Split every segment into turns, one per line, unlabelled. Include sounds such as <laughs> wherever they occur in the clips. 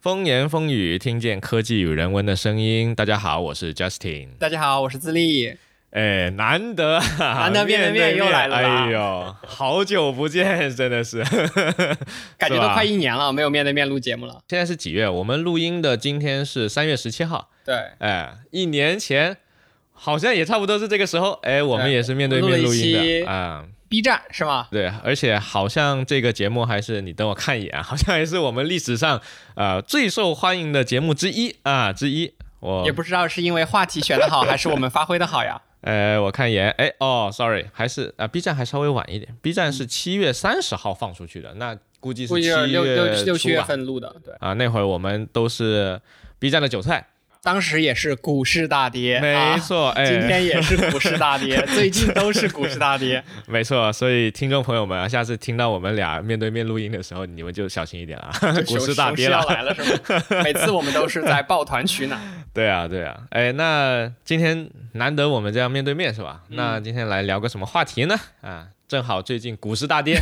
风言风语，听见科技与人文的声音。大家好，我是 Justin。
大家好，我是自立。
哎，难得，
难得面对面又来了。
哎呦，好久不见，真的是，<laughs>
感觉都快一年了，没有面对面录节目了。
现在是几月？我们录音的今天是三月十七号。
对，
哎，一年前好像也差不多是这个时候。哎，我们也是面对面录音的啊。
B 站是吗？
对，而且好像这个节目还是你等我看一眼，好像还是我们历史上呃最受欢迎的节目之一啊之一。我
也不知道是因为话题选的好，还是我们发挥的好呀。
呃，我看一眼，哎哦，sorry，还是啊 B 站还稍微晚一点，B 站是七月三十号放出去的，那估计是七月
六六六七月份录的，对
啊，那会儿我们都是 B 站的韭菜。
当时也是股市大跌，
没错，哎，
今天也是股市大跌，<laughs> 最近都是股市大跌，
没错。所以听众朋友们啊，下次听到我们俩面对面录音的时候，你们就小心一点啊，<laughs> 股市大跌
要来了是吗？每次我们都是在抱团取暖。<laughs>
对啊，对啊，哎，那今天难得我们这样面对面是吧？那今天来聊个什么话题呢？啊，正好最近股市大跌，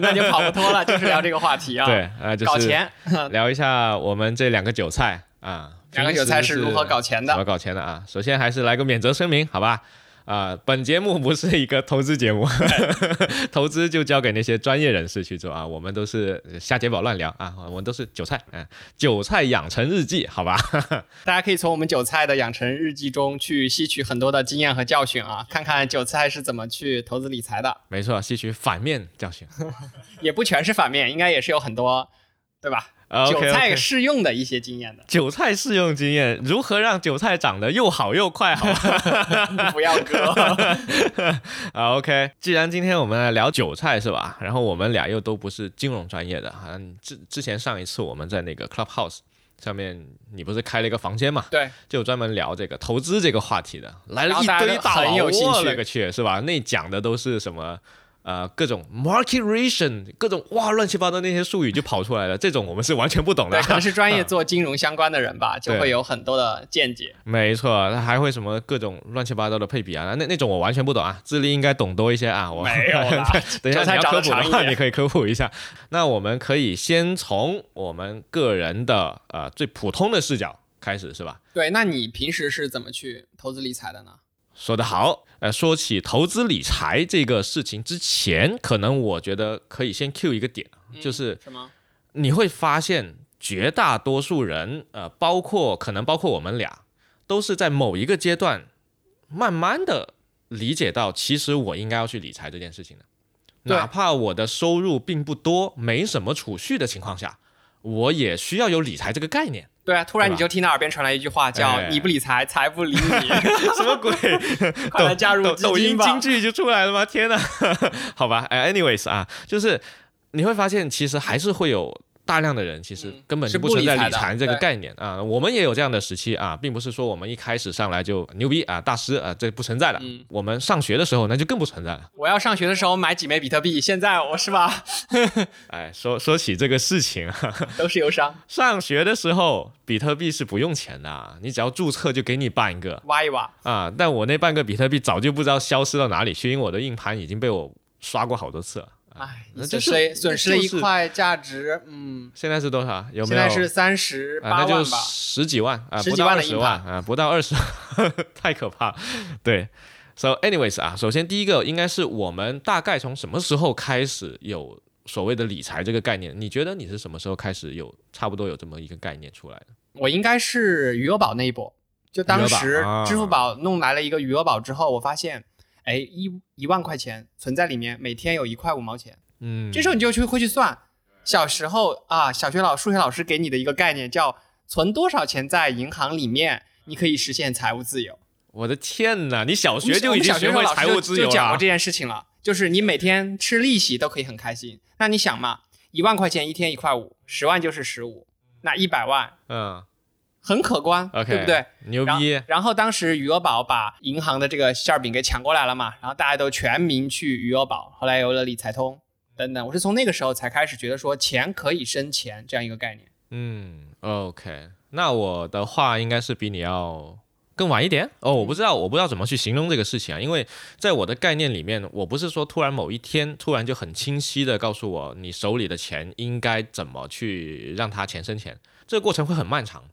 那就跑不脱了，就是聊这个话题啊。
对，啊，就是
搞钱，
聊一下我们这两个韭菜啊。
两个韭菜是如何搞钱的？
怎么搞钱的啊？首先还是来个免责声明，好吧？啊，本节目不是一个投资节目，<laughs> <laughs> 投资就交给那些专业人士去做啊。我们都是瞎结宝乱聊啊，我们都是韭菜，嗯，韭菜养成日记，好吧？<laughs>
大家可以从我们韭菜的养成日记中去吸取很多的经验和教训啊，看看韭菜是怎么去投资理财的。
没错，吸取反面教训，
也不全是反面，应该也是有很多，对吧？韭菜适用的一些经验的，
韭菜适用经验，如何让韭菜长得又好又快？好
吧，不要割 <laughs>
啊。OK，既然今天我们来聊韭菜是吧？然后我们俩又都不是金融专业的，好像之之前上一次我们在那个 Clubhouse 上面，你不是开了一个房间嘛？
对，
就专门聊这个投资这个话题的，来了一堆大佬，我勒个去，是吧？那讲的都是什么？呃，各种 market ration，各种哇乱七八糟那些术语就跑出来了，这种我们是完全不懂的。
可能是专业 <laughs> 做金融相关的人吧，就会有很多的见解。
没错，他还会什么各种乱七八糟的配比啊，那那种我完全不懂啊，智力应该懂多一些啊。我
没有 <laughs>
等一下你要科普的话，你可以科普一下。那我们可以先从我们个人的呃最普通的视角开始，是吧？
对，那你平时是怎么去投资理财的呢？
说得好，呃，说起投资理财这个事情之前，可能我觉得可以先 Q 一个点，就是
什么？
你会发现绝大多数人，呃，包括可能包括我们俩，都是在某一个阶段，慢慢的理解到，其实我应该要去理财这件事情的，哪怕我的收入并不多，没什么储蓄的情况下，我也需要有理财这个概念。
对啊，突然你就听到耳边传来一句话，叫“你不理财，财不理你 <laughs> ”，
什么鬼？<laughs>
快来加入
抖音京剧就出来了吗？天哪！<laughs> 好吧，哎，anyways 啊，就是你会发现，其实还是会有。大量的人其实根本就不存在理财这个概念啊，我们也有这样的时期啊，并不是说我们一开始上来就牛逼啊，大师啊，这不存在的。我们上学的时候那就更不存在了。
我要上学的时候买几枚比特币，现在我是吧？<laughs>
哎，说说起这个事情，<laughs>
都是忧伤。<laughs>
上学的时候比特币是不用钱的，你只要注册就给你办一个，
挖一挖
啊。但我那半个比特币早就不知道消失到哪里去，因为我的硬盘已经被我刷过好多次了。
哎，损是损失了一块价值，嗯，
现在是多少？有没
有？现在是三十八
万吧，十几万啊，
十几万的
十万啊，不到二十，<laughs> 太可怕。对，So anyways 啊，首先第一个应该是我们大概从什么时候开始有所谓的理财这个概念？你觉得你是什么时候开始有差不多有这么一个概念出来的？
我应该是余额宝那一波，就当时支付宝弄来了一个余额宝之后，我发现。哎，一一万块钱存在里面，每天有一块五毛钱。
嗯，
这时候你就去会去算，小时候啊，小学老数学老师给你的一个概念叫存多少钱在银行里面，你可以实现财务自由。
我的天哪，你小学就已经学会财务自由
了？就讲过这件事情了，就是你每天吃利息都可以很开心。那你想嘛，一万块钱一天一块五，十万就是十五，那一百万，
嗯。
很可观，对不对？
牛逼！
然后当时余额宝把银行的这个馅饼给抢过来了嘛，然后大家都全民去余额宝，后来有了理财通等等。我是从那个时候才开始觉得说钱可以生钱这样一个概念。
嗯，OK，那我的话应该是比你要更晚一点哦。我不知道，我不知道怎么去形容这个事情啊，因为在我的概念里面，我不是说突然某一天突然就很清晰的告诉我你手里的钱应该怎么去让它钱生钱。这个过程会很漫长。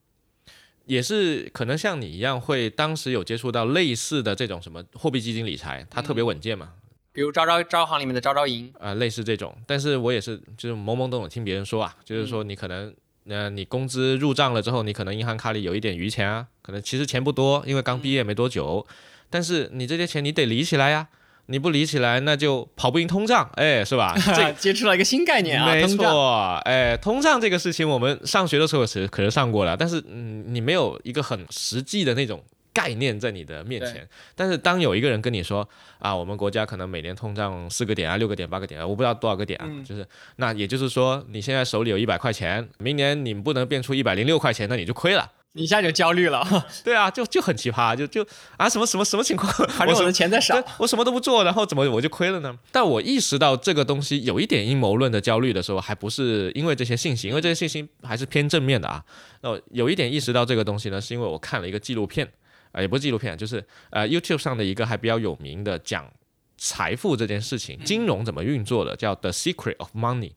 也是可能像你一样，会当时有接触到类似的这种什么货币基金理财，它特别稳健嘛，
比如招招招行里面的招招银，
啊、类似这种。但是我也是就是懵懵懂懂听别人说啊，就是说你可能呃你工资入账了之后，你可能银行卡里有一点余钱啊，可能其实钱不多，因为刚毕业没多久，但是你这些钱你得理起来呀。你不理起来，那就跑不赢通胀，哎，是吧？<laughs> 这
接触了一个新概念啊，
没。错，哎，通胀这个事情，我们上学的时候是可是上过了，但是嗯，你没有一个很实际的那种概念在你的面前。但是当有一个人跟你说啊，我们国家可能每年通胀四个点啊、六个点、八个点啊，我不知道多少个点啊，
嗯
就是那也就是说，你现在手里有一百块钱，明年你不能变出一百零六块钱，那你就亏了。
你一下就焦虑了，<laughs>
对啊，就就很奇葩，就就啊什么什么什么情况？<laughs>
反正我的钱在少
对。<laughs> 我什么都不做，然后怎么我就亏了呢？但我意识到这个东西有一点阴谋论的焦虑的时候，还不是因为这些信息，因为这些信息还是偏正面的啊。那有一点意识到这个东西呢，是因为我看了一个纪录片，啊、也不是纪录片，就是呃 YouTube 上的一个还比较有名的讲财富这件事情、金融怎么运作的，叫《The Secret of Money》。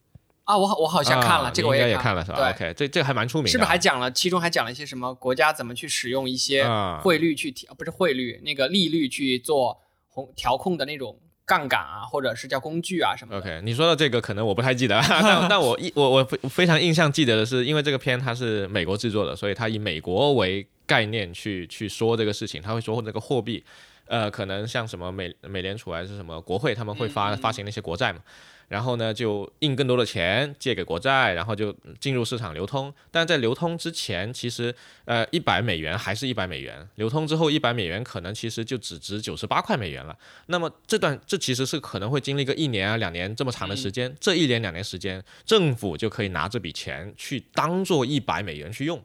啊，我好我好像看了，这个我也
也看了是吧
对
，？OK，这这个还蛮出名的啊，
是不是还讲了？其中还讲了一些什么国家怎么去使用一些
啊
汇率去调，不是汇率，那个利率去做红调控的那种杠杆啊，或者是叫工具啊什么的。
OK，你说的这个可能我不太记得，但但我一我我非非常印象记得的是，因为这个片它是美国制作的，所以它以美国为概念去去说这个事情，他会说这个货币，呃，可能像什么美美联储还是什么国会，他们会发发行那些国债嘛。然后呢，就印更多的钱借给国债，然后就进入市场流通。但在流通之前，其实呃一百美元还是一百美元，流通之后一百美元可能其实就只值九十八块美元了。那么这段这其实是可能会经历个一年啊两年这么长的时间，这一年两年时间，政府就可以拿这笔钱去当做一百美元去用。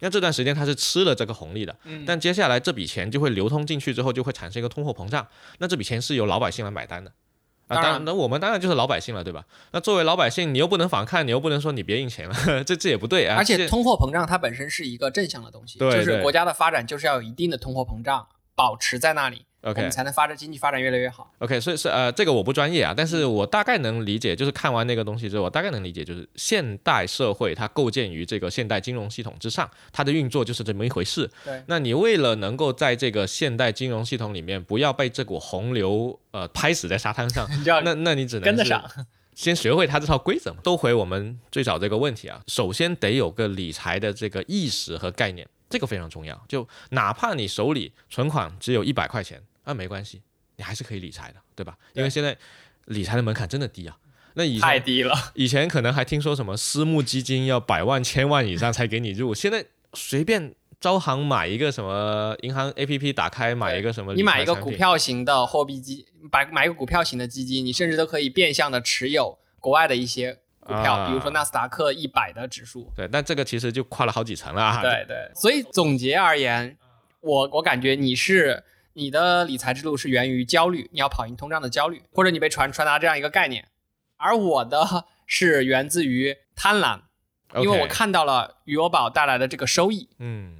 那这段时间它是吃了这个红利的，但接下来这笔钱就会流通进去之后，就会产生一个通货膨胀。那这笔钱是由老百姓来买单的。啊，
当然，
那我们当然就是老百姓了，对吧？那作为老百姓，你又不能反抗，你又不能说你别印钱了，这这也不对啊。
而且通货膨胀它本身是一个正向的东西，
对
就是国家的发展就是要有一定的通货膨胀保持在那里，我
OK
们才能发展经济发展越来越好。
OK，所以是呃，这个我不专业啊，但是我大概能理解，就是看完那个东西之后，我大概能理解，就是现代社会它构建于这个现代金融系统之上，它的运作就是这么一回事。
对，
那你为了能够在这个现代金融系统里面不要被这股洪流呃拍死在沙滩上，<laughs>
你
那那你只能是
跟得上。
先学会它这套规则嘛。都回我们最早这个问题啊，首先得有个理财的这个意识和概念，这个非常重要。就哪怕你手里存款只有一百块钱，啊没关系，你还是可以理财的，对吧？因为现在理财的门槛真的低啊。那以前
太低了，
以前可能还听说什么私募基金要百万、千万以上才给你入，现在随便招行买一个什么银行 APP 打开买一个什么，
你买一个股。票型的货币基，买买一个股票型的基金，你甚至都可以变相的持有国外的一些股票，
啊
比如说纳斯达克一百的指数。
对，但这个其实就跨了好几层了啊。
对对，所以总结而言，我我感觉你是你的理财之路是源于焦虑，你要跑赢通胀的焦虑，或者你被传传达这样一个概念，而我的 <laughs> 是源自于贪婪，因为我看到了余额宝带来的这个收益。
嗯，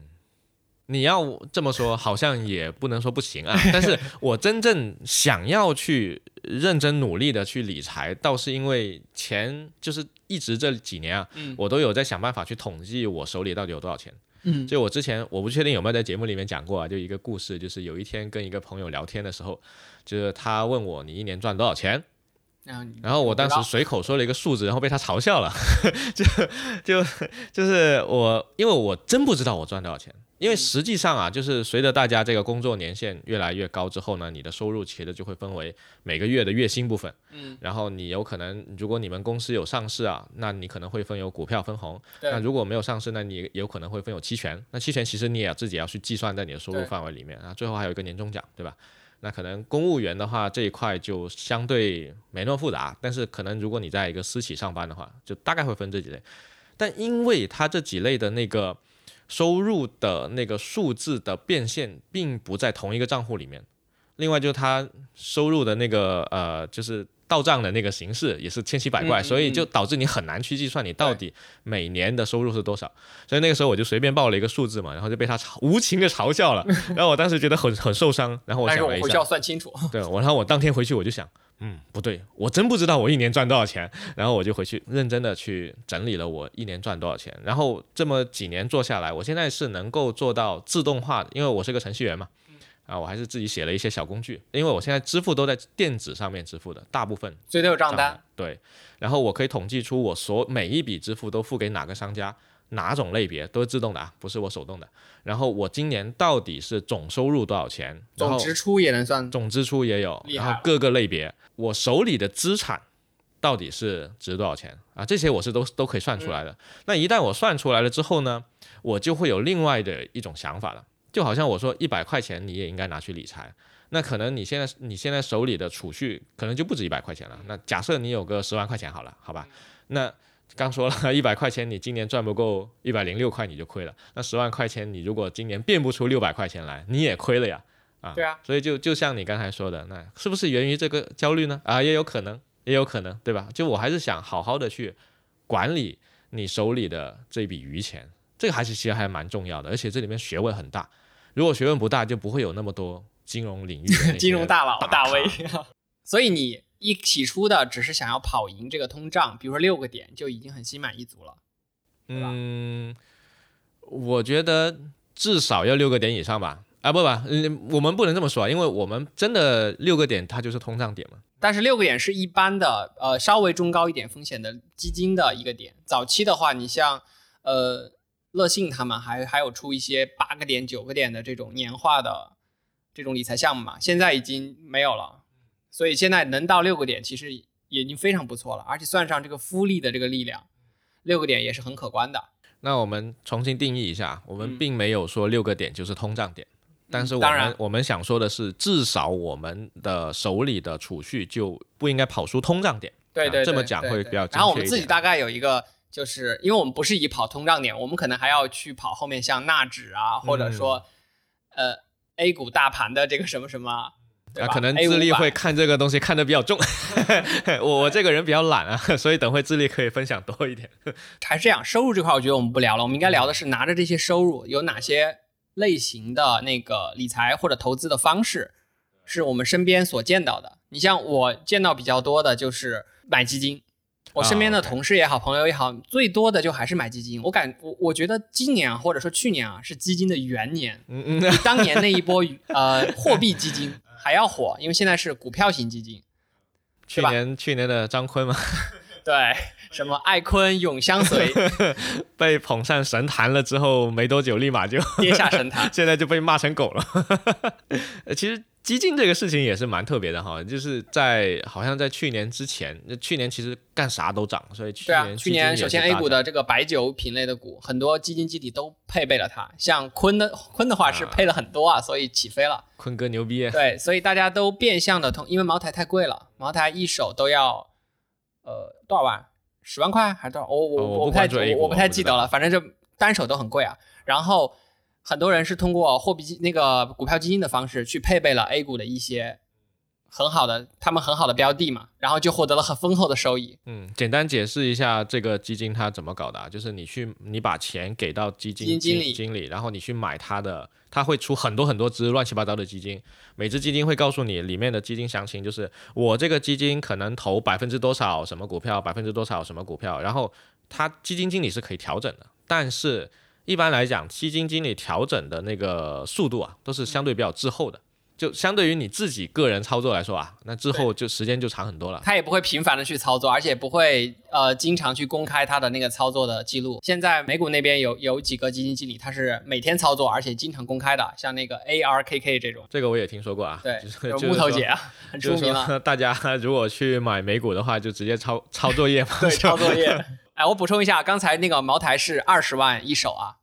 你要这么说，好像也不能说不行啊。但是我真正想要去认真努力的去理财，倒是因为前就是一直这几年啊，
嗯
我都有在想办法去统计我手里到底有多少钱。
嗯。
就我之前我不确定有没有在节目里面讲过啊，就一个故事，就是有一天跟一个朋友聊天的时候，就是他问我你一年赚多少钱，
然后
然后我当时随口说了一个数字，然后被他嘲笑了，<laughs> 就就就是我，因为我真不知道我赚多少钱，因为实际上啊，就是随着大家这个工作年限越来越高之后呢，你的收入其实就会分为每个月的月薪部分，
嗯，
然后你有可能如果你们公司有上市啊，那你可能会分有股票分红，
对。
那如果没有上市，那你有可能会分有期权，那期权其实你也要自己要去计算在你的收入范围里面啊，最后还有一个年终奖，对吧？那可能公务员的话这一块就相对没那么复杂，但是可能如果你在一个私企上班的话，就大概会分这几类。但因为它这几类的那个收入的那个数字的变现并不在同一个账户里面，另外就是他收入的那个呃就是到账的那个形式也是千奇百怪，所以就导致你很难去计算你到底每年的收入是多少。所以那个时候我就随便报了一个数字嘛，然后就被他嘲无情的嘲笑了，<laughs> 然后我当时觉得很很受伤，然后我
但
想了一下
是我回去要，算清楚。
对，我然后我当天回去我就想，嗯，不对，我真不知道我一年赚多少钱。然后我就回去认真的去整理了我一年赚多少钱。然后这么几年做下来，我现在是能够做到自动化的，因为我是个程序员嘛。啊，我还是自己写了一些小工具，因为我现在支付都在电子上面支付的，大部分
所以都有账单。
对，然后我可以统计出我所每一笔支付都付给哪个商家，哪种类别都是自动的啊，不是我手动的。然后我今年到底是总收入多少钱，
总支出也能算，
总支出也有，然后各个类别，我手里的资产到底是值多少钱啊？这些我是都都可以算出来的。那一旦我算出来了之后呢，我就会有另外的一种想法了。就好像我说一百块钱你也应该拿去理财，那可能你现在你现在手里的储蓄可能就不止一百块钱了。那假设你有个十万块钱好了，好吧？那刚说了 <laughs> 一百块钱，你今年赚不够一百零六块你就亏了。那十万块钱你如果今年变不出六百块钱来，你也亏了呀。啊，
对啊。
所以就就像你刚才说的，那是不是源于这个焦虑呢？啊，也有可能，也有可能，对吧？就我还是想好好的去管理你手里的这笔余钱，这个还是其实还蛮重要的，而且这里面学问很大。如果学问不大，就不会有那么多金融领域 <laughs>
金融大佬
大
V。<laughs> 所以你一起初的只是想要跑赢这个通胀，比如说六个点就已经很心满意足了，
嗯，我觉得至少要六个点以上吧。啊，不不，嗯，我们不能这么说，因为我们真的六个点它就是通胀点嘛。
但是六个点是一般的，呃，稍微中高一点风险的基金的一个点。早期的话，你像呃。乐信他们还还有出一些八个点、九个点的这种年化的这种理财项目嘛，现在已经没有了，所以现在能到六个点，其实已经非常不错了，而且算上这个复利的这个力量，六个点也是很可观的。
那我们重新定义一下，我们并没有说六个点就是通胀点，但是我们我们想说的是，至少我们的手里的储蓄就不应该跑输通胀点。
对对，
这么讲会比较。
然后我们自己大概有一个。就是因为我们不是以跑通胀点，我们可能还要去跑后面像纳指啊，或者说呃 A 股大盘的这个什么什么，啊，
可能智力会看这个东西看得比较重。<laughs> 我我这个人比较懒啊，<laughs> 所以等会智力可以分享多一点。<laughs>
还是这样，收入这块我觉得我们不聊了，我们应该聊的是拿着这些收入有哪些类型的那个理财或者投资的方式，是我们身边所见到的。你像我见到比较多的就是买基金。我身边的同事也好，朋友也好，最多的就还是买基金。我感我我觉得今年啊，或者说去年啊，是基金的元年，比当年那一波呃货币基金还要火，因为现在是股票型基金。
去年去年的张坤嘛，<laughs>
对，什么爱坤永相随，<laughs>
被捧上神坛了之后没多久，立马就
跌下神坛，<laughs>
现在就被骂成狗了。其实。基金这个事情也是蛮特别的哈，就是在好像在去年之前，那去年其实干啥都涨，所以去年
去年首先 A 股的这个白酒品类的股，很多基金基底都配备了它，像坤的坤的话是配了很多啊，所以起飞了。
坤哥牛逼。
对，所以大家都变相的通，因为茅台太贵了，茅台一手都要呃多少万？十万块还是多少？我我我不太我不太记得了，反正就单手都很贵啊。然后。很多人是通过货币基那个股票基金的方式去配备了 A 股的一些很好的，他们很好的标的嘛，然后就获得了很丰厚的收益。
嗯，简单解释一下这个基金它怎么搞的，啊就是你去你把钱给到基金
经理
经理，然后你去买它的，它会出很多很多只乱七八糟的基金，每只基金会告诉你里面的基金详情，就是我这个基金可能投百分之多少什么股票，百分之多少什么股票，然后它基金经理是可以调整的，但是。一般来讲，基金经理调整的那个速度啊，都是相对比较滞后的。就相对于你自己个人操作来说啊，那之后就时间就长很多了。
他也不会频繁的去操作，而且不会呃经常去公开他的那个操作的记录。现在美股那边有有几个基金经理，他是每天操作，而且经常公开的，像那个 ARKK 这种。
这个我也听说过啊。
对，木头姐啊，很出名了。
大家如果去买美股的话，就直接抄抄作业嘛。
对，抄作业。哎，我补充一下，刚才那个茅台是二十万一手啊，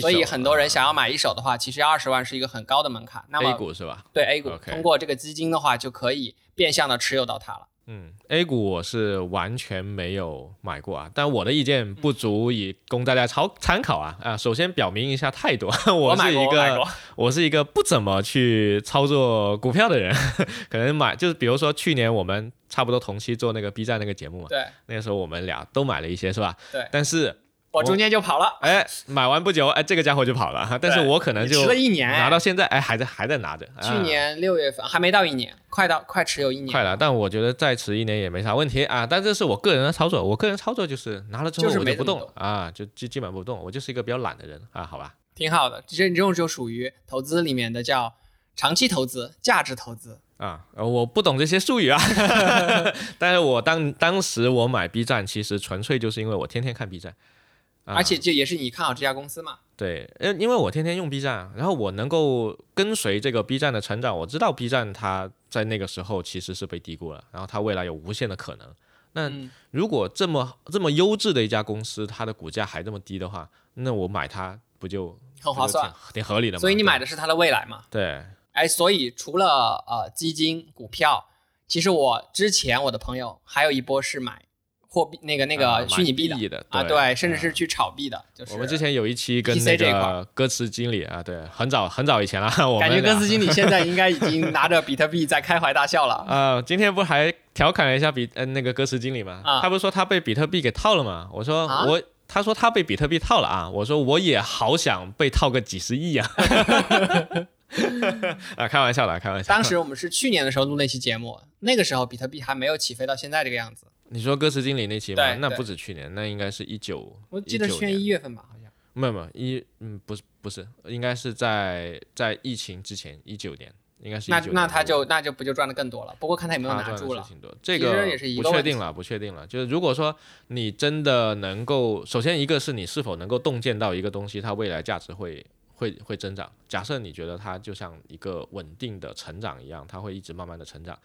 所以很多人想要买一手的话，其实二十万是一个很高的门槛。那么
A 股是吧？
对 A 股，通过这个基金的话，就可以变相的持有到它了。
嗯，A 股我是完全没有买过啊，但我的意见不足以供大家参参考啊啊！首先表明一下态度，<laughs>
我
是一个我是一个不怎么去操作股票的人，<laughs> 可能买就是比如说去年我们差不多同期做那个 B 站那个节目嘛，
对，
那个时候我们俩都买了一些是吧？
对，
但是
我中间就跑了，
哎，买完不久，哎，这个家伙就跑了哈。但是我可能就
你迟了一年
拿到现在，哎，还在还在拿着。
去
啊
年六月份还没到一年，快到快持有一年，
快了，但我觉得再迟一年也没啥问题啊。但这是我个人的操作，我个人操作就是拿了之后
就是
我就不动啊，就基基本不动。我就是一个比较懒的人啊，好吧。
挺好的。这这种就属于投资里面的叫长期投资、价值投资。
啊，呃我不懂这些术语啊，<laughs> 但是我当当时我买 B 站，其实纯粹就是因为我天天看 B 站，啊、
而且这也是你看好这家公司嘛？
对，呃，因为我天天用 B 站，然后我能够跟随这个 B 站的成长，我知道 B 站它在那个时候其实是被低估了，然后它未来有无限的可能。那
嗯
如果这么这么优质的一家公司，它的股价还这么低的话，那我买它不就
很划算，
挺挺合理的吗？
所以你买
的
的是它的未来嘛？
对
哎，所以除了呃基金、股票，其实我之前我的朋友还有一波是买货币那个那
啊
个虚拟币的啊，
对
对，甚至
啊
是去炒币的，就是
我们之前有一期跟那个歌词经理啊，对，很早很早以前了，<laughs> 我
感觉歌词经理现在应该已经拿着比特币在开怀大笑了。<laughs>
啊、今天不还调侃了一下比呃那个歌词经理吗？
啊
他不是说他被比特币给套了吗？我说
啊
我，他说他被比特币套了啊，我说我也好想被套个几十亿啊！<laughs> 啊，开玩笑的，开玩笑。
当时我们是去年的时候录那期节目，那个时候比特币还没有起飞到现在这个样子，
你说歌词经理那期吗
对？
那不止去年，那应该是一九，
我记得是
19
去年
年
一月份吧，好像。
没有没有一嗯不是不是，应该是在在疫情之前一九年，应该是19
那那
年
他就那就不就赚的更多了？不过看他有没有
他赚
拿住了。
的事情多，这个
也是一
不确定了，不确定了。就是如果说你真的能够，首先一个是你是否能够洞见到一个东西，它未来价值会会会增长。假设你觉得它就像一个稳定的成长一样，它会一直慢慢的成长，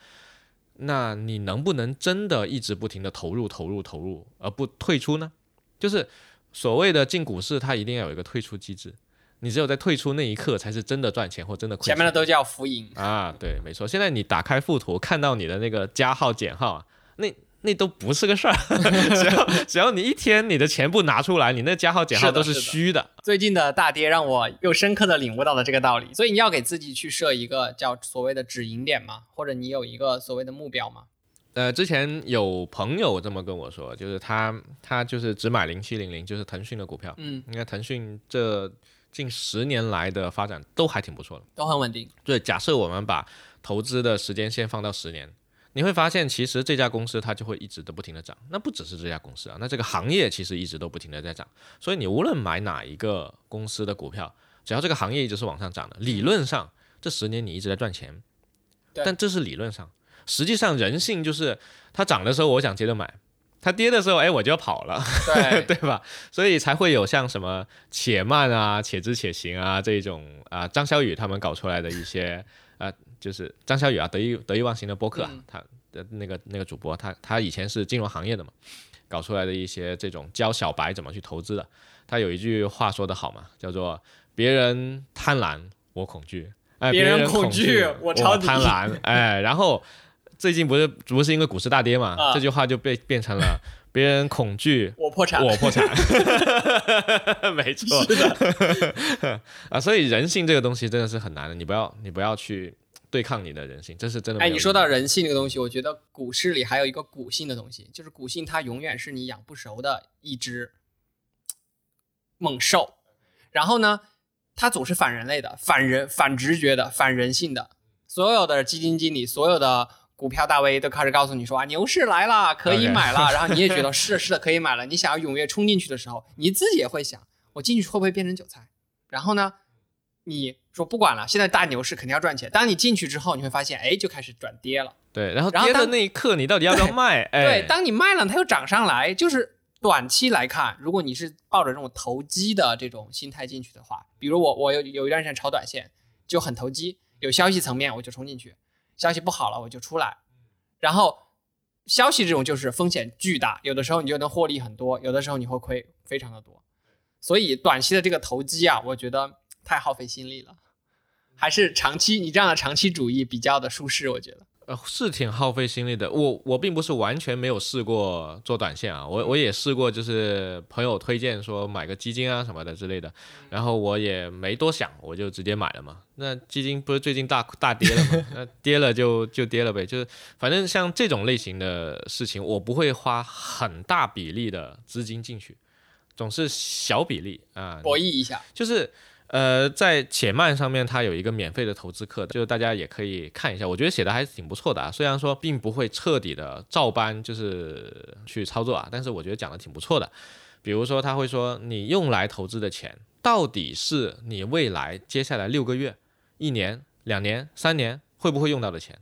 那你能不能真的一直不停的投入投入投入而不退出呢？就是所谓的进股市，它一定要有一个退出机制。你只有在退出那一刻，才是真的赚钱或真的亏钱。
前面的都叫浮盈，
啊，对，没错。现在你打开附图，看到你的那个加号减号啊，那那都不是个事儿。<laughs> 只要只要你一天你的钱不拿出来，你那加号减号都是虚的。
最近的大跌让我又深刻的领悟到了这个道理，所以你要给自己去设一个叫所谓的止盈点嘛，或者你有一个所谓的目标嘛。
呃，之前有朋友这么跟我说，就是他他就是只买零七零零，就是腾讯的股票。
嗯，
应该腾讯这近十年来的发展都还挺不错的。
都很稳定。
对，假设我们把投资的时间线放到十年，你会发现其实这家公司它就会一直都不停的涨。那不只是这家公司啊，那这个行业其实一直都不停的在涨。所以你无论买哪一个公司的股票，只要这个行业一直是往上涨的，理论上这十年你一直在赚钱。
对
但这是理论上，实际上人性就是它涨的时候我想接着买，它跌的时候哎我就要跑了。<laughs>
对
对吧？所以才会有像什么且慢啊、且知且行啊这种啊，张小雨他们搞出来的一些啊，就是张小雨啊，得意得意忘形的播客啊，
嗯
他的那个那个主播，他他以前是金融行业的嘛，搞出来的一些这种教小白怎么去投资的。他有一句话说得好嘛，叫做“别人贪婪，我恐惧”，哎，
别
人
人恐惧
惧，
我超底
贪婪，<laughs> 哎，然后最近不是不是因为股市大跌嘛，
啊
这句话就被变成了别人恐惧，<laughs>
我破产，
我破产，<laughs> 没错，是的啊，所以人性这个东西真的是很难的，你不要你不要去对抗你的人性，这是真的没
哎。你说到人性这个东西，我觉得股市里还有一个股性的东西，就是股性它永远是你养不熟的一只猛兽，然后呢，它总是反人类的、反人、反直觉的、反人性的。所有的基金经理、所有的股票大 V 都开始告诉你说啊，牛市来了，可以买了。<laughs> 然后你也觉得是的，是的，可以买了。你想要踊跃冲进去的时候，你自己也会想，我进去会不会变成韭菜？然后呢，你说不管了，现在大牛市肯定要赚钱。当你进去之后，你会发现，哎，就开始转跌了。
对，然后跌的那一刻，你到底要不要卖？哎，
对，当你卖了，它又涨上来，就是短期来看，如果你是抱着这种投机的这种心态进去的话，比如我我有有一段时间炒短线就很投机，有消息层面我就冲进去，消息不好了我就出来，然后消息这种就是风险巨大，有的时候你就能获利很多，有的时候你会亏非常的多，所以短期的这个投机啊，我觉得太耗费心力了，还是长期你这样的长期主义比较的舒适，我觉得。
呃，是挺耗费心力的。我我并不是完全没有试过做短线啊，我我也试过，就是朋友推荐说买个基金啊什么的之类的，然后我也没多想，我就直接买了嘛。那基金不是最近大大跌了吗？<laughs> 那跌了就就跌了呗，就是反正像这种类型的事情，我不会花很大比例的资金进去。总是小比例啊，
博弈一下。
就是呃，在且慢上面，它有一个免费的投资课，就是大家也可以看一下。我觉得写的还是挺不错的啊，虽然说并不会彻底的照搬就是去操作啊，但是我觉得讲的挺不错的。比如说他会说，你用来投资的钱，到底是你未来接下来六个月、一年、两年、三年会不会用到的钱？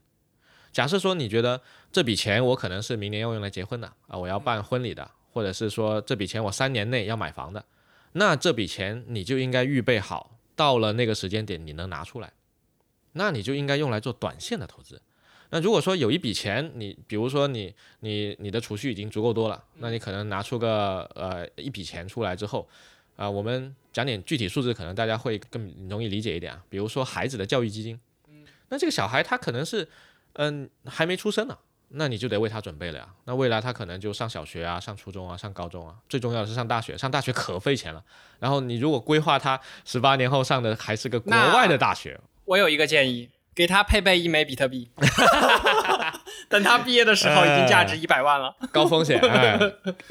假设说你觉得这笔钱我可能是明年要用来结婚的啊，我要办婚礼的，或者是说这笔钱我三年内要买房的。那这笔钱你就应该预备好，到了那个时间点你能拿出来，那你就应该用来做短线的投资。那如果说有一笔钱，你比如说你你你的储蓄已经足够多了，那你可能拿出个呃一笔钱出来之后，啊、我们讲点具体数字，可能大家会更容易理解一点啊。比如说孩子的教育基金，那这个小孩他可能是嗯还没出生呢，那你就得为他准备了呀。那未来他可能就上小学啊、上初中啊、上高中啊，最重要的是上大学，上大学可费钱了。然后你如果规划他十八年后上的还是个国外的大学，
我有一个建议，给他配备一枚比特币，<laughs> 等他毕业的时候已经价值一百万了。
高风险，<laughs> 哎，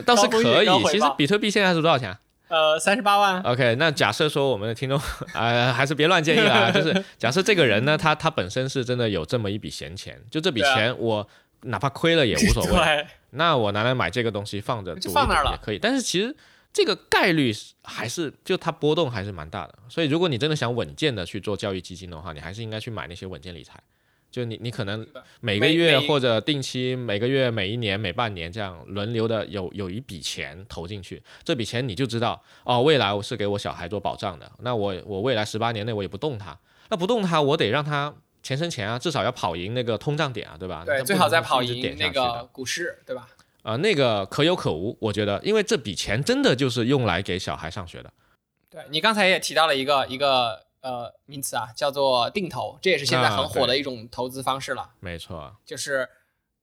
倒是可以其实比特币现在是多少钱啊
呃，三十八万。
？OK，那假设说我们的听众，呃，还是别乱建议了啊。就是假设这个人呢，他他本身是真的有这么一笔闲钱，就这笔钱我哪怕亏了也无所谓，<laughs> 那我拿来买这个东西放着
就放那儿了
也可以。但是其实这个概率还是就它波动还是蛮大的，所以如果你真的想稳健的去做教育基金的话，你还是应该去买那些稳健理财。就你你可能每个月或者定期每个月、每一年、每半年这样轮流的有有一笔钱投进去，这笔钱你就知道哦，未来我是给我小孩做保障的。那我我未来十八年内我也不动它，那不动它我得让它钱生钱啊，至少要跑赢那个通胀点啊，对吧？
对，最好再跑赢那个股市，对吧？
啊、那个可有可无，我觉得，因为这笔钱真的就是用来给小孩上学的。
对你刚才也提到了一个一个呃名词啊，叫做定投，这也是现在
啊
很火的一种投资方式了，
没错，
就是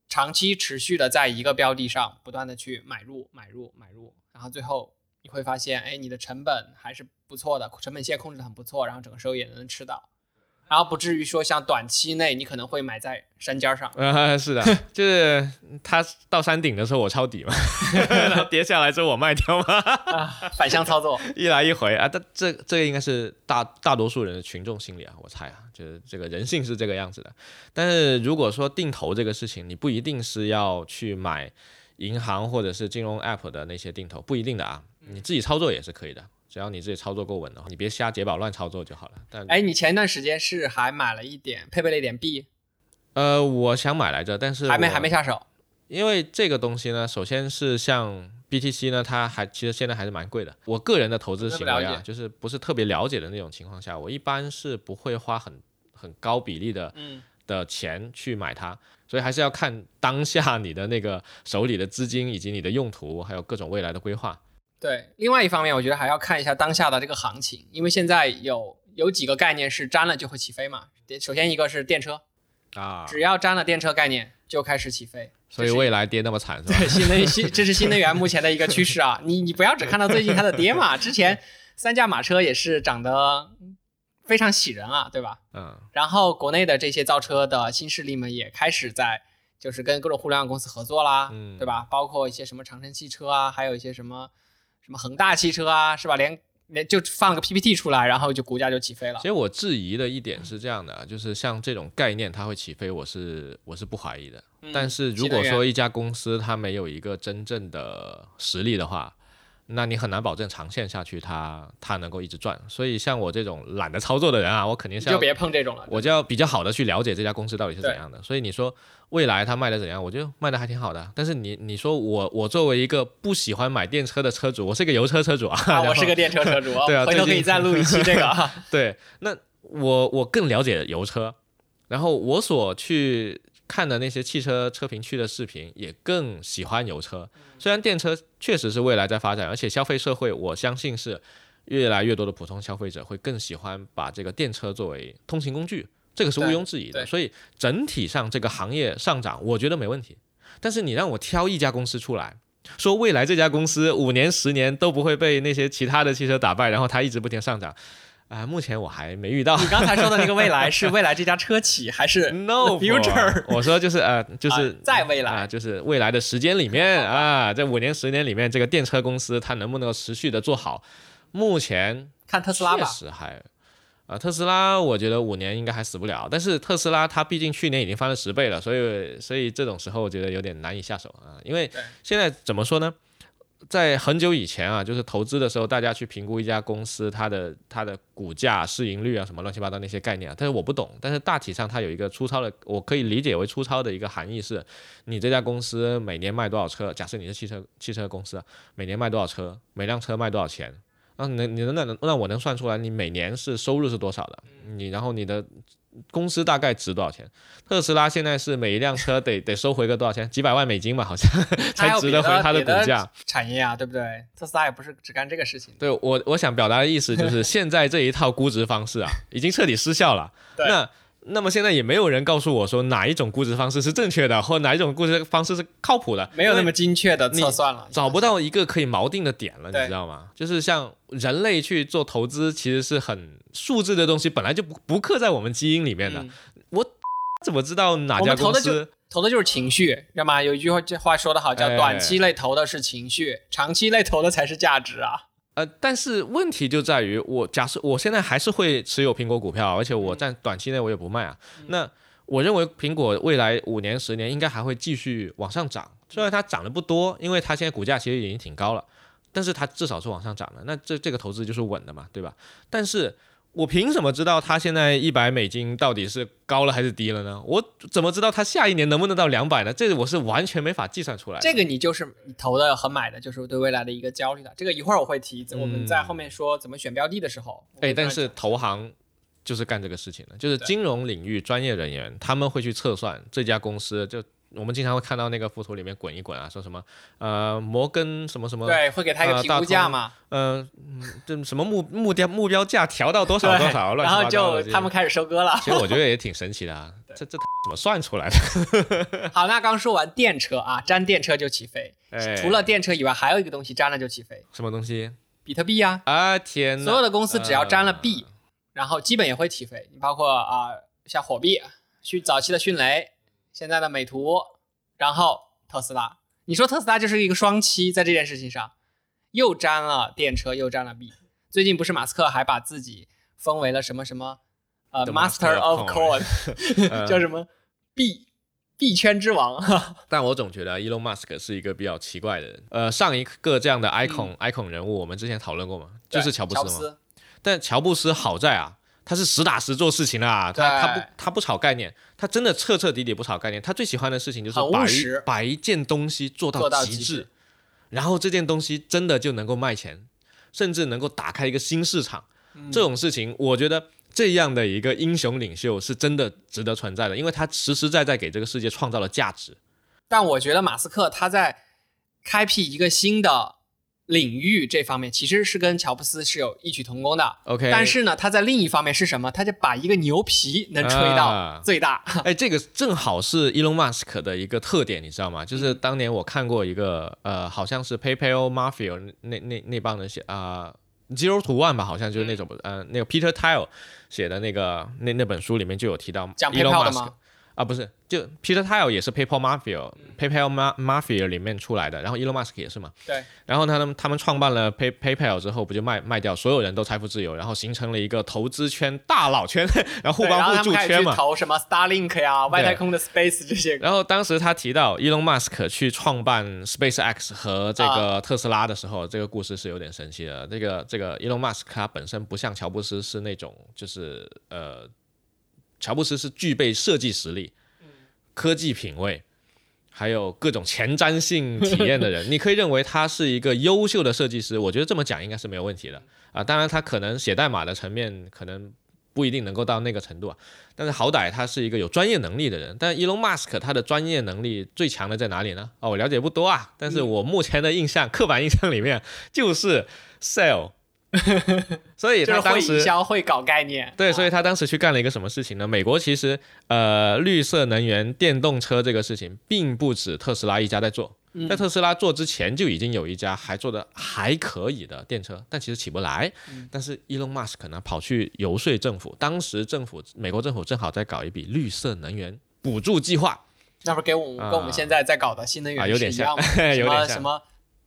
长期持续的在一个标的上不断的去买入、买入、买入，然后最后你会发现，哎，你的成本还是不错的，成本线控制的很不错，然后整个收益也能吃到。然后不至于说像短期内你可能会买在山尖上，
呃，<laughs> 是的，<laughs> 就是他到山顶的时候我抄底嘛，<laughs> 然后跌下来之后我卖掉嘛，
啊，反向操作。
一来一回啊，但这这个应该是大大多数人的群众心理啊，我猜啊，就是这个人性是这个样子的。但是如果说定投这个事情，你不一定是要去买银行或者是金融 app 的那些定投，不一定的啊，你自己操作也是可以的，只要你自己操作够稳的话，你别瞎解宝乱操作就好了。但
哎，你前一段时间是还买了一点，配备了一点币，
呃，我想买来着，但是
还没还没下手。
因为这个东西呢，首先是像 BTC 呢，它还其实现在还是蛮贵的。我个人的投资行为啊，就是不是特别了解的那种情况下，我一般是不会花很很高比例的
嗯，
的钱去买它，所以还是要看当下你的那个手里的资金以及你的用途，还有各种未来的规划。
对。另外一方面，我觉得还要看一下当下的这个行情，因为现在有有几个概念是沾了就会起飞嘛。首先一个是电车，
啊，
只要沾了电车概念就开始起飞。
所以未来跌那么惨是吧？
对新能新，这是新能源目前的一个趋势啊！你你不要只看到最近它的跌嘛，之前三驾马车也是涨得非常喜人啊，对吧？
嗯，
然后国内的这些造车的新势力们也开始在就是跟各种互联网公司合作啦，
嗯
对吧？包括一些什么长城汽车啊，还有一些什么什么恒大汽车啊，是吧？连连就放了个 PPT 出来，然后就股价就起飞了
其。实我质疑的一点是这样的啊，就是像这种概念它会起飞，我是我是不怀疑的。
嗯
但是如果说一家公司它没有一个真正的实力的话，那你很难保证长线下去它它能够一直赚。所以像我这种懒得操作的人啊，我肯定是要
就别碰这种了。
我就要比较好的去了解这家公司到底是怎样的。所以你说未来它卖的怎样，我觉得卖的还挺好的。但是你你说我我作为一个不喜欢买电车的车主，我是一个油车车主啊，
啊，我是个电车车主，<laughs>
对啊
回头可以再录一期这个啊。<laughs>
对，那我我更了解油车，然后我所去看的那些汽车车评区的视频，也更喜欢油车。虽然电车确实是未来在发展，而且消费社会，我相信是越来越多的普通消费者会更喜欢把这个电车作为通勤工具，这个是毋庸置疑的。所以整体上这个行业上涨，我觉得没问题。但是你让我挑一家公司出来。说未来这家公司五年、十年都不会被那些其他的汽车打败，然后它一直不停上涨，啊、目前我还没遇到。
你刚才说的那个未来 <laughs> 是未来这家车企还是
no
future？
我说就是呃，就是、
啊在未来
啊、就是未来的时间里面啊，在五年十年里面，这个电车公司它能不能够持续的做好？目前
看特斯拉
确
吧？
实还。啊，特斯拉我觉得五年应该还死不了，但是特斯拉它毕竟去年已经翻了十倍了，所以所以这种时候我觉得有点难以下手啊，因为现在怎么说呢？在很久以前啊，就是投资的时候，大家去评估一家公司它的它的股价、市盈率啊，什么乱七八糟那些概念啊，但是我不懂。但是大体上它有一个粗糙的，我可以理解为粗糙的一个含义是，你这家公司每年卖多少车？假设你是汽车汽车公司，每年卖多少车？每辆车卖多少钱？那你你能能那我能算出来你每年是收入是多少的？你然后你的公司大概值多少钱？特斯拉现在是每一辆车得得收回个多少钱？几百万美金吧，好像 <laughs> 才值得回它的股价。
产业啊，对不对？特斯拉也不是只干这个事情。
对我我想表达的意思就是，<laughs> 现在这一套估值方式啊，已经彻底失效了。那那么现在也没有人告诉我说哪一种估值方式是正确的，或哪一种估值方式是靠谱的，
没有那么精确的测算了，
找不到一个可以锚定的点了，你知道吗？就是像人类去做投资，其实是很数字的东西，本来就不不刻在我们基因里面的。
嗯
我怎么知道哪家公司？
投的就是情绪，知道吗？有一句话这话说得好，叫
哎
短期内投的是情绪，长期内投的才是价值啊。
呃，但是问题就在于，我假设我现在还是会持有苹果股票，而且我在短期内我也不卖啊。那我认为苹果未来五年、十年应该还会继续往上涨，虽然它涨得不多，因为它现在股价其实已经挺高了，但是它至少是往上涨的。那这这个投资就是稳的嘛，对吧？但是我凭什么知道它现在一百美金到底是高了还是低了呢？我怎么知道它下一年能不能到两百呢？这个我是完全没法计算出来的。
这个你就是你投的和买的，就是对未来的一个焦虑的。这个一会儿我会提，我们在后面说怎么选标的的时候。
哎，但是投行就是干这个事情的，就是金融领域专业人员，他们会去测算这家公司，就我们经常会看到那个附图里面滚一滚啊，说什么呃摩根什么什么，
对，会给他一个评估价嘛，
呃嗯这什么目目标目标价调到多少多少，
然后就他们开始收割了。
其实我觉得也挺神奇的啊，<laughs> 这这怎么算出来的？<laughs> <laughs>
好，那刚说完电车啊，沾电车就起飞。
哎，
除了电车以外，还有一个东西沾了就起飞，
什么东西
比特币啊。
啊？天呐，
所有的公司只要沾了币，
呃
然后基本也会起飞。你包括啊、像火币、迅早期的迅雷，现在的美图，然后特斯拉。你说特斯拉就是一个双栖，在这件事情上，又沾了电车，又沾了币。最近不是马斯克还把自己封为了什么什么呃
The
Master of Coin，<laughs>
呃
叫什么币币圈之王？<laughs>
但我总觉得 Elon Musk 是一个比较奇怪的人。呃，上一个这样的 icon、icon 人物，我们之前讨论过吗，就是乔布斯嘛。
乔布斯，
但乔布斯好在啊，他是实打实做事情的啊，他他不他不炒概念，他真的彻彻底底不炒概念。他最喜欢的事情就是把一把一件东西做
做到
极致
极致，
然后这件东西真的就能够卖钱，甚至能够打开一个新市场。
嗯
这种事情，我觉得这样的一个英雄领袖是真的值得存在的，因为他实实在在给这个世界创造了价值。
但我觉得马斯克他在开辟一个新的领域这方面，其实是跟乔布斯是有异曲同工的。
OK，
但是呢，他在另一方面是什么？他就把一个牛皮能吹到
啊
最大。
哎，这个正好是 Elon Musk 的一个特点，你知道吗？就是
嗯
当年我看过一个呃，好像是 PayPal Mafia 那那那帮人写啊、Zero to One 吧，好像就是那种、呃那个 Peter Thiel 写的那个那那本书里面就有提到
讲
Elon Musk
吗？
啊，不是，就 Peter Thiel 也是 PayPal Mafia、PayPal Ma Mafia 里面出来的，然后 Elon Musk 也是嘛。
对。
然后他们他们创办了 Pay PayPal 之后，不就卖卖掉，所有人都财富自由，然后形成了一个投资圈大佬圈，<laughs> 然后互帮互助圈嘛。
去投什么 Starlink 呀、外太空的 Space 这些。
然后当时他提到 Elon Musk 去创办 SpaceX 和这个特斯拉的时候，这个故事是有点神奇的。这个这个 Elon Musk 他本身不像乔布斯是那种就是呃，乔布斯是具备设计实力、科技品味。还有各种前瞻性体验的人，你可以认为他是一个优秀的设计师，我觉得这么讲应该是没有问题的啊。当然，他可能写代码的层面可能不一定能够到那个程度啊，但是好歹他是一个有专业能力的人。但 Elon Musk 他的专业能力最强的在哪里呢？哦，我了解不多啊，但是我目前的印象，刻板印象里面就是 sell，<laughs> 所以
就是会营。销，会搞概念。
对，所
以
以他当时去干了一个什么事情呢？美国其实呃，绿色能源、电动车这个事情，并不止特斯拉一家在做。
嗯
在特斯拉做之前就已经有一家还做的还可以的电车，但其实起不来。
嗯
但是 Elon Musk 呢跑去游说政府，当时政府美国政府正好在搞一笔绿色能源补助计划
那不是跟我们、
啊
跟我们现在在搞的新能源
啊，有点像
什 <laughs>
有点像。
么什么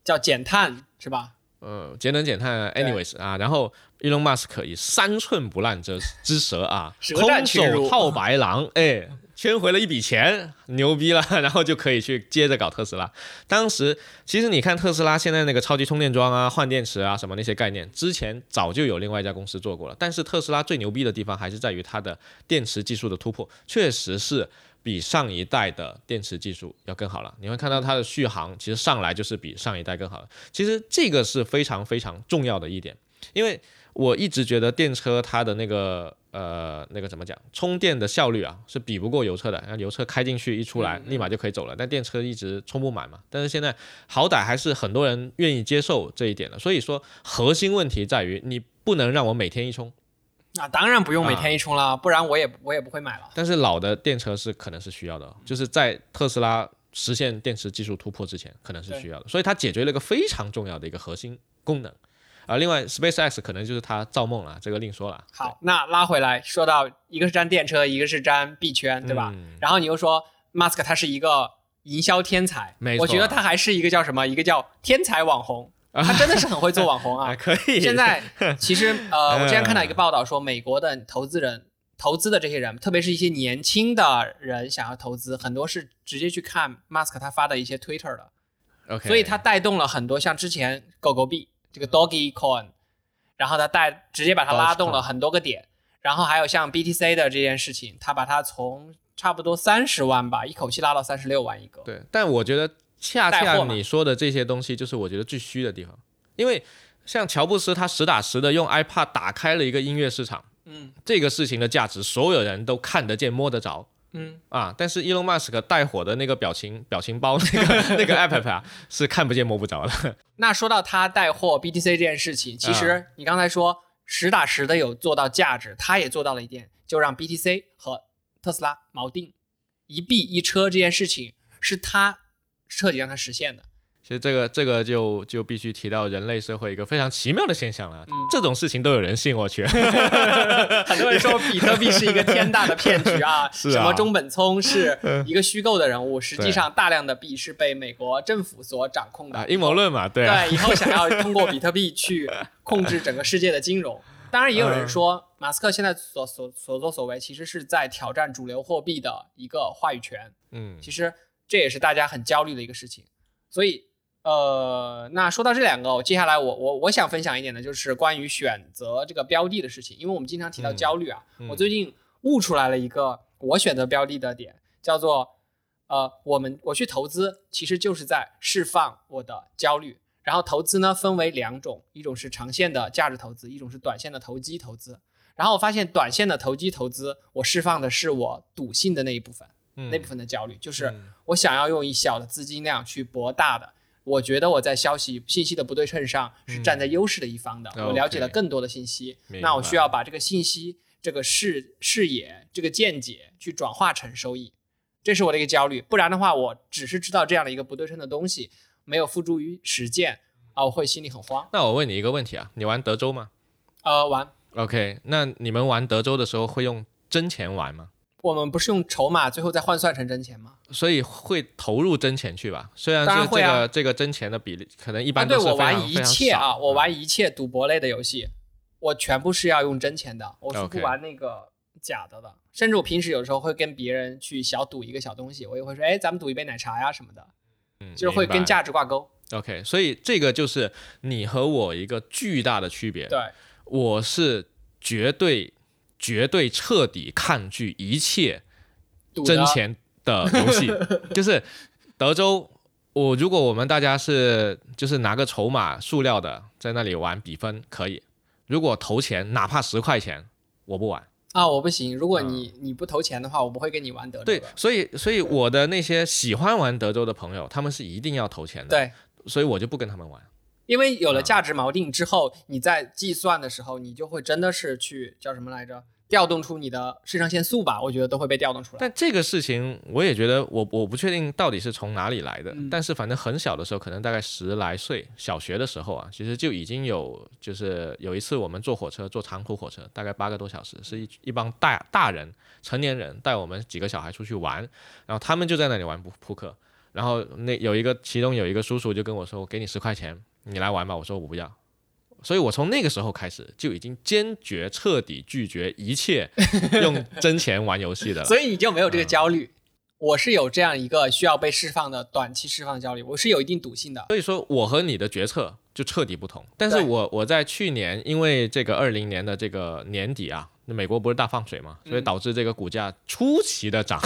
叫减碳是吧？
呃，节能减碳，anyways 啊，然后 Elon Musk 以三寸不烂之之舌啊，空手套白狼，哎，圈回了一笔钱，牛逼了，<laughs> 然后就可以去接着搞特斯拉。当时其实你看特斯拉现在那个超级充电桩啊、换电池啊什么那些概念，之前早就有另外一家公司做过了，但是特斯拉最牛逼的地方还是在于它的电池技术的突破，确实是。比上一代的电池技术要更好了，你会看到它的续航其实上来就是比上一代更好了。其实这个是非常非常重要的一点，因为我一直觉得电车它的那个呃那个怎么讲，充电的效率啊是比不过油车的。那油车开进去一出来，立马就可以走了，但电车一直充不满嘛。但是现在好歹还是很多人愿意接受这一点的，所以说核心问题在于你不能让我每天一充，
啊，当然不用每
啊
天一充了，不然我也我也不会买了。
但是老的电车是可能是需要的，就是在特斯拉实现电池技术突破之前，可能是需要的，所以它解决了一个非常重要的一个核心功能。啊，另外 SpaceX 可能就是它造梦了，这个另说了。
好，那拉回来说到一个是沾电车，一个是沾币圈，对吧？
嗯
然后你又说 Musk 他是一个营销天才，
没错
我觉得他还是一个叫什么？一个叫天才网红，<laughs> 他真的是很会做网红啊。<laughs>
可以。
现在 <laughs> 其实呃，我之前看到一个
嗯
报道说，美国的投资人投资的这些人，特别是一些年轻的人想要投资，很多是直接去看 Musk 他发的一些 Twitter 的
，OK，
所以他带动了很多像之前狗狗币这个 Doggy Coin，然后他带直接把它拉动了很多个点，然后还有像 BTC 的这件事情，他把它从差不多三十万吧，一口气拉到三十六万一个。
对，但我觉得恰恰你说的这些东西，就是我觉得最虚的地方，因为像乔布斯他实打实的用 iPad 打开了一个音乐市场，
嗯
这个事情的价值，所有人都看得见、摸得着。
嗯，
啊，但是 Elon Musk 带火的那个表情表情包那个那个 app 啊，是看不见摸不着的。<laughs>
那说到他带货 BTC 这件事情，其
啊
实你刚才说实打实的有做到价值，他也做到了一点，就让 BTC 和特斯拉锚定一币一车这件事情，是他彻底让它实现的。
其实这个这个就就必须提到人类社会一个非常奇妙的现象了，
嗯
这种事情都有人信，我去。<laughs>
很多人说比特币是一个天大的骗局啊，<laughs>
是啊
什么中本聪是一个虚构的人物，实际上大量的币是被美国政府所掌控的
啊，。阴谋论嘛，对啊，
对，以后想要通过比特币 <laughs> 去控制整个世界的金融。当然，也有人说，马斯克现在所所所作所为，其实是在挑战主流货币的一个话语权。
嗯
其实这也是大家很焦虑的一个事情。所以，呃，那说到这两个，我接下来我我我想分享一点呢就是关于选择这个标的的事情，因为我们经常提到
嗯
焦虑啊，
嗯
我最近悟出来了一个我选择标的的点，叫做呃，我们我去投资其实就是在释放我的焦虑。然后投资呢分为两种，一种是长线的价值投资，一种是短线的投机投资。然后我发现短线的投机投资，我释放的是我赌性的那一部分。
嗯
那部分的焦虑，就是
嗯
我想要用一小的资金量去博大的。我觉得我在消息信息的不对称上是站在优势的一方的，
嗯
我了解了更多的信息，
明
那我需要把这个信息、这个视视野、这个见解去转化成收益，这是我的一个焦虑。不然的话，我只是知道这样的一个不对称的东西，没有付诸于实践啊，我会心里很慌。
那我问你一个问题啊，你玩德州吗
呃，玩
，？OK，那你们玩德州的时候会用真钱玩吗？
我们不是用筹码最后再换算成真钱吗？
所以会投入真钱去吧？虽然是这个这个真钱的比例可能一般都是
我玩一切啊，我玩一切赌博类的游戏，我全部是要用真钱的，我是不玩那个假的的。甚至我平时有时候会跟别人去小赌一个小东西，我也会说，哎，咱们赌一杯奶茶呀什么的，
嗯
就是会跟价值挂钩。
OK，所以这个就是你和我一个巨大的区别。
对，
我是绝对、绝对彻底抗拒一切真钱的游戏，<laughs> 就是德州。我如果我们大家是就是拿个筹码塑料的在那里玩比分可以，如果投钱哪怕十块钱我不玩。
啊，我不行。如果你你不投钱的话，我不会跟你玩德州
对。，所以所以我的那些喜欢玩德州的朋友，他们是一定要投钱的，
对，
所以我就不跟他们玩。
因为有了
啊
价值锚定之后，你在计算的时候，你就会真的是去叫什么来着？调动出你的肾上腺素吧，我觉得都会被调动出来。
但这个事情我也觉得我我不确定到底是从哪里来的，
嗯
但是反正很小的时候，可能大概十来岁，小学的时候啊，其实就已经有，就是有一次我们坐火车，坐长途火车，大概八个多小时，是一一帮大大人成年人带我们几个小孩出去玩，然后他们就在那里玩扑扑克，然后那有一个其中有一个叔叔就跟我说，我给你十块钱，你来玩吧，我说我不要。所以我从那个时候开始就已经坚决彻底拒绝一切 <laughs> 用真钱玩游戏的了。
所以你就没有这个
嗯
焦虑。我是有这样一个需要被释放的短期释放焦虑，我是有一定赌性的。
所以说，我和你的决策就彻底不同。但是我我在去年，因为这个二零年的这个年底啊，那美国不是大放水嘛，所以
嗯
导致这个股价出奇的涨。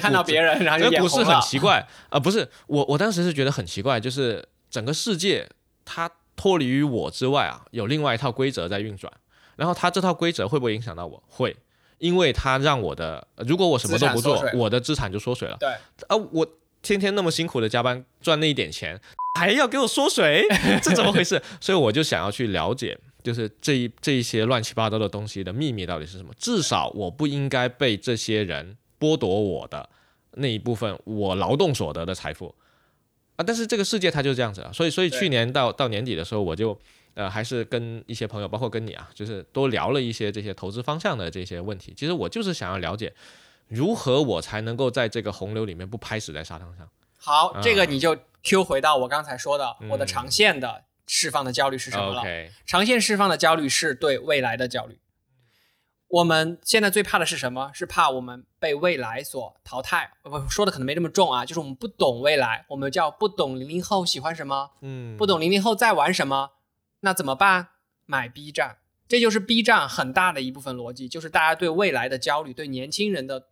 看到别人，然后就
这个股市很。奇怪啊、不是我我当时是觉得很奇怪，就是整个世界它脱离于我之外啊，有另外一套规则在运转。然后它这套规则会不会影响到我？会，因为它让我的，呃如果我什么都不做我的资产就缩水了。
对，
啊，我天天那么辛苦的加班赚那一点钱，还要给我缩水，<laughs> 这怎么回事？所以我就想要去了解，就是这一这一些乱七八糟的东西的秘密到底是什么。至少我不应该被这些人剥夺我的那一部分我劳动所得的财富啊！但是这个世界它就这样子了，所以所以去年到到年底的时候，我就。呃，还是跟一些朋友，包括跟你啊，就是多聊了一些这些投资方向的这些问题。其实我就是想要了解，如何我才能够在这个洪流里面不拍死在沙滩上？
好，
啊
这个你就 Q 回到我刚才说的，
嗯
我的长线的释放的焦虑是什么了长线释放的焦虑是对未来的焦虑。我们现在最怕的是什么？是怕我们被未来所淘汰。我说的可能没这么重啊，就是我们不懂未来，我们叫不懂零零后喜欢什么，
嗯，
不懂零零后在玩什么，那怎么办？买 B 站，这就是 B 站很大的一部分逻辑，就是大家对未来的焦虑，对年轻人的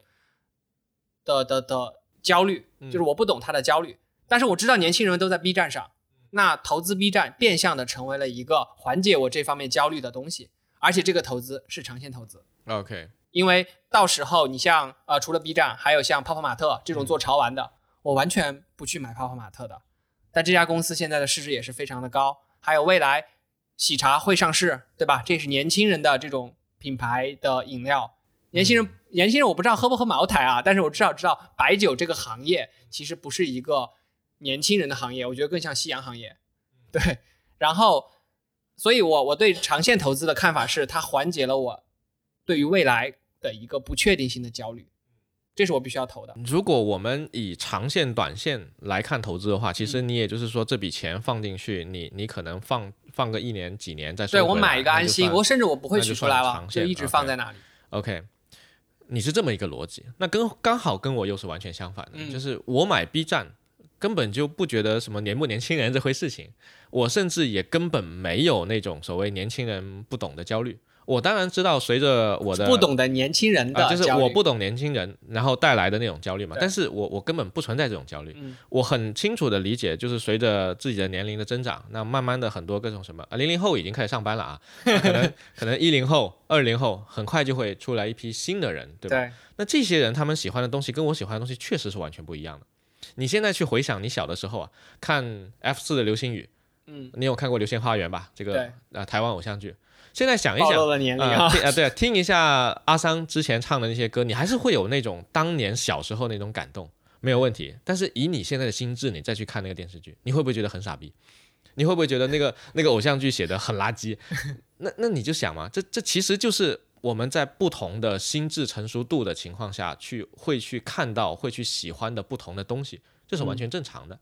的的的焦虑，
嗯
就是我不懂他的焦虑，但是我知道年轻人都在 B 站上，那投资 B 站变相的成为了一个缓解我这方面焦虑的东西，而且这个投资是长线投资。
OK，
因为到时候你像呃，除了 B 站，还有像泡泡玛特这种做潮玩的，我完全不去买泡泡玛特的。但这家公司现在的市值也是非常的高，还有未来喜茶会上市，对吧？这是年轻人的这种品牌的饮料。年轻人，年轻人我不知道喝不喝茅台啊，但是我至少知道白酒这个行业其实不是一个年轻人的行业，我觉得更像夕阳行业。对，然后，所以我我对长线投资的看法是，它缓解了我对于未来的一个不确定性的焦虑，这是我必须要投的。
如果我们以长线、短线来看投资的话，其实
嗯
你也就是说这笔钱放进去，你你可能放放个一年、几年再说
对我买一个安心，我甚至我不会取出来了就一直放在那里。
OK，你是这么一个逻辑，那跟刚好跟我又是完全相反的，
嗯
就是我买 B 站根本就不觉得什么年不年轻人这回事情，我甚至也根本没有那种所谓年轻人不懂的焦虑。我当然知道，随着我的
不懂的年轻人的
啊，就是我不懂年轻人，然后带来的那种焦虑嘛。但是我我根本不存在这种焦虑，
嗯
我很清楚的理解，就是随着自己的年龄的增长，那慢慢的很多各种什么啊，零零后已经开始上班了啊，<laughs> 可能可能一零后、二零后很快就会出来一批新的人，对吧？
对
那这些人他们喜欢的东西跟我喜欢的东西确实是完全不一样的。你现在去回想你小的时候啊，看 F 四的流星雨，
嗯，
你有看过《流星花园》吧？这个
对
呃台湾偶像剧。现在想一想
啊，
对啊，听一下阿桑之前唱的那些歌，你还是会有那种当年小时候那种感动，没有问题。但是以你现在的心智，你再去看那个电视剧，你会不会觉得很傻逼？你会不会觉得那个那个偶像剧写的很垃圾？<laughs> 那那你就想嘛，这这其实就是我们在不同的心智成熟度的情况下去会去看到、会去喜欢的不同的东西，这是完全正常的。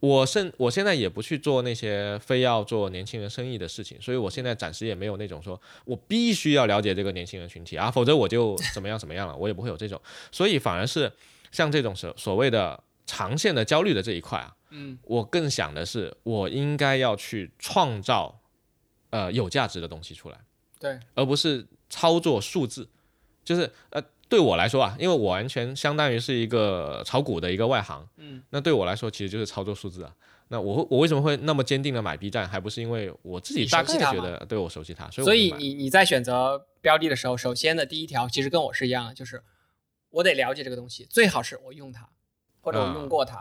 我甚我现在也不去做那些非要做年轻人生意的事情，所以我现在暂时也没有那种说我必须要了解这个年轻人群体啊，否则我就怎么样怎么样了，我也不会有这种，所以反而是像这种所所谓的长线的焦虑的这一块啊，
嗯，
我更想的是我应该要去创造呃有价值的东西出来，
对，
而不是操作数字，就是呃。对我来说啊，因为我完全相当于是一个炒股的一个外行，
嗯，
那对我来说其实就是操作数字啊。那我我为什么会那么坚定的买 B 站，还不是因为我自己
你
大概
熟悉
觉得对我熟悉它，所以
所以你你在选择标的的时候，首先的第一条其实跟我是一样的，就是我得了解这个东西，最好是我用它，或者我用过它。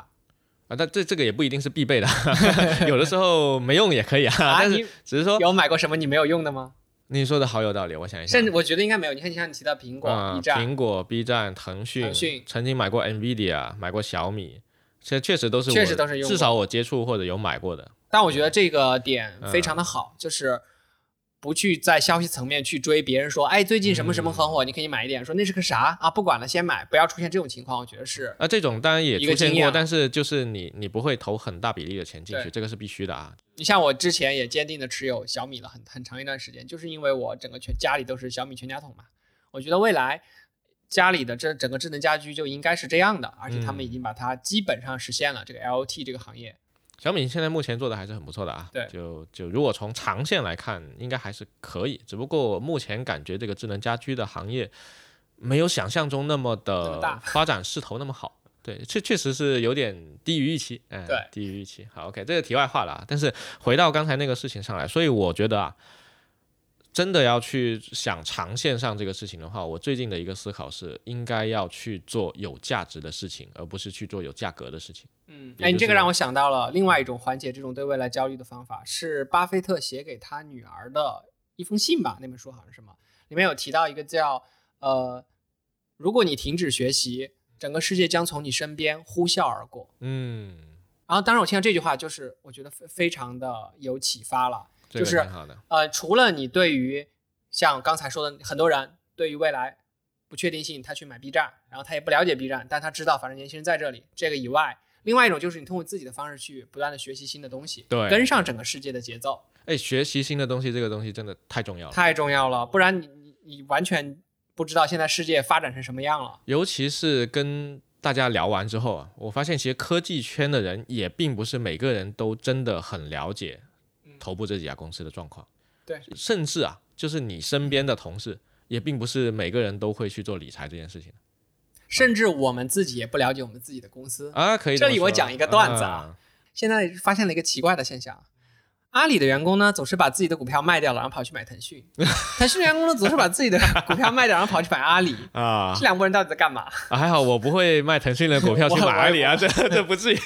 啊，但这这个也不一定是必备的，<laughs> 有的时候没用也可以啊。
啊，
但是只是说
有买过什么你没有用的吗？
你说的好有道理，我想一想，
甚至我觉得应该没有。你看，你像你提到苹果、
啊
B 站，
苹果、B 站、腾讯，
腾讯
曾经买过 NVIDIA，买过小米，这确实都是我
确实都是用
至少我接触或者有买过的。
但我觉得这个点非常的
嗯
好，就是不去在消息层面去追别人说，哎，最近什么什么很
嗯
火，你可以买一点。说那是个啥啊？不管了，先买，不要出现这种情况。我觉得是
啊，这种当然也出现过，但是就是你你不会投很大比例的钱进去，这个是必须的啊。
你像我之前也坚定的持有小米了很很长一段时间，就是因为我整个全家里都是小米全家桶嘛。我觉得未来家里的这整个智能家居就应该是这样的，而且他们已
嗯
经把它基本上实现了这个 LOT 这个行业。
小米现在目前做的还是很不错的啊，
对
就就如果从长线来看，应该还是可以。只不过目前感觉这个智能家居的行业没有想象中那么的
大
发展势头那么好。对，确确实是有点低于预期，嗯，
对
低于预期。好，OK，这个题外话了啊。但是回到刚才那个事情上来，所以我觉得啊，真的要去想长线上这个事情的话，我最近的一个思考是，应该要去做有价值的事情，而不是去做有价格的事情。
嗯，哎，你这个让我想到了另外一种缓解这种对未来焦虑的方法，是巴菲特写给他女儿的一封信吧？那本书好像是什么？里面有提到一个叫呃，如果你停止学习，整个世界将从你身边呼啸而过。
嗯，
然后，当然我听到这句话，就是我觉得非非常的有启发了。
这个
就是。呃，除了你对于像刚才说的，很多人对于未来不确定性，他去买 B 站，然后他也不了解 B 站，但他知道反正年轻人在这里。这个以外，另外一种就是你通过自己的方式去不断的学习新的东西，
对
跟上整个世界的节奏，
哎，学习新的东西，这个东西真的太重要了。
太重要了。不然你你你完全不知道现在世界发展成什么样了。
尤其是跟大家聊完之后啊，我发现其实科技圈的人也并不是每个人都真的很了解头部这几家公司的状况。
对，
甚至啊，就是你身边的同事，也并不是每个人都会去做理财这件事情
甚至我们自己也不了解我们自己的公司。
啊。可以
这里我讲一个段子啊
啊，
现在发现了一个奇怪的现象，阿里的员工呢总是把自己的股票卖掉了，然后跑去买腾讯；<laughs> 腾讯的员工呢总是把自己的股票卖掉，然后跑去买阿里。<laughs>
啊
这两拨人到底在干嘛？
啊，还好我不会卖腾讯的股票去买阿里啊，<laughs> 这这不至于。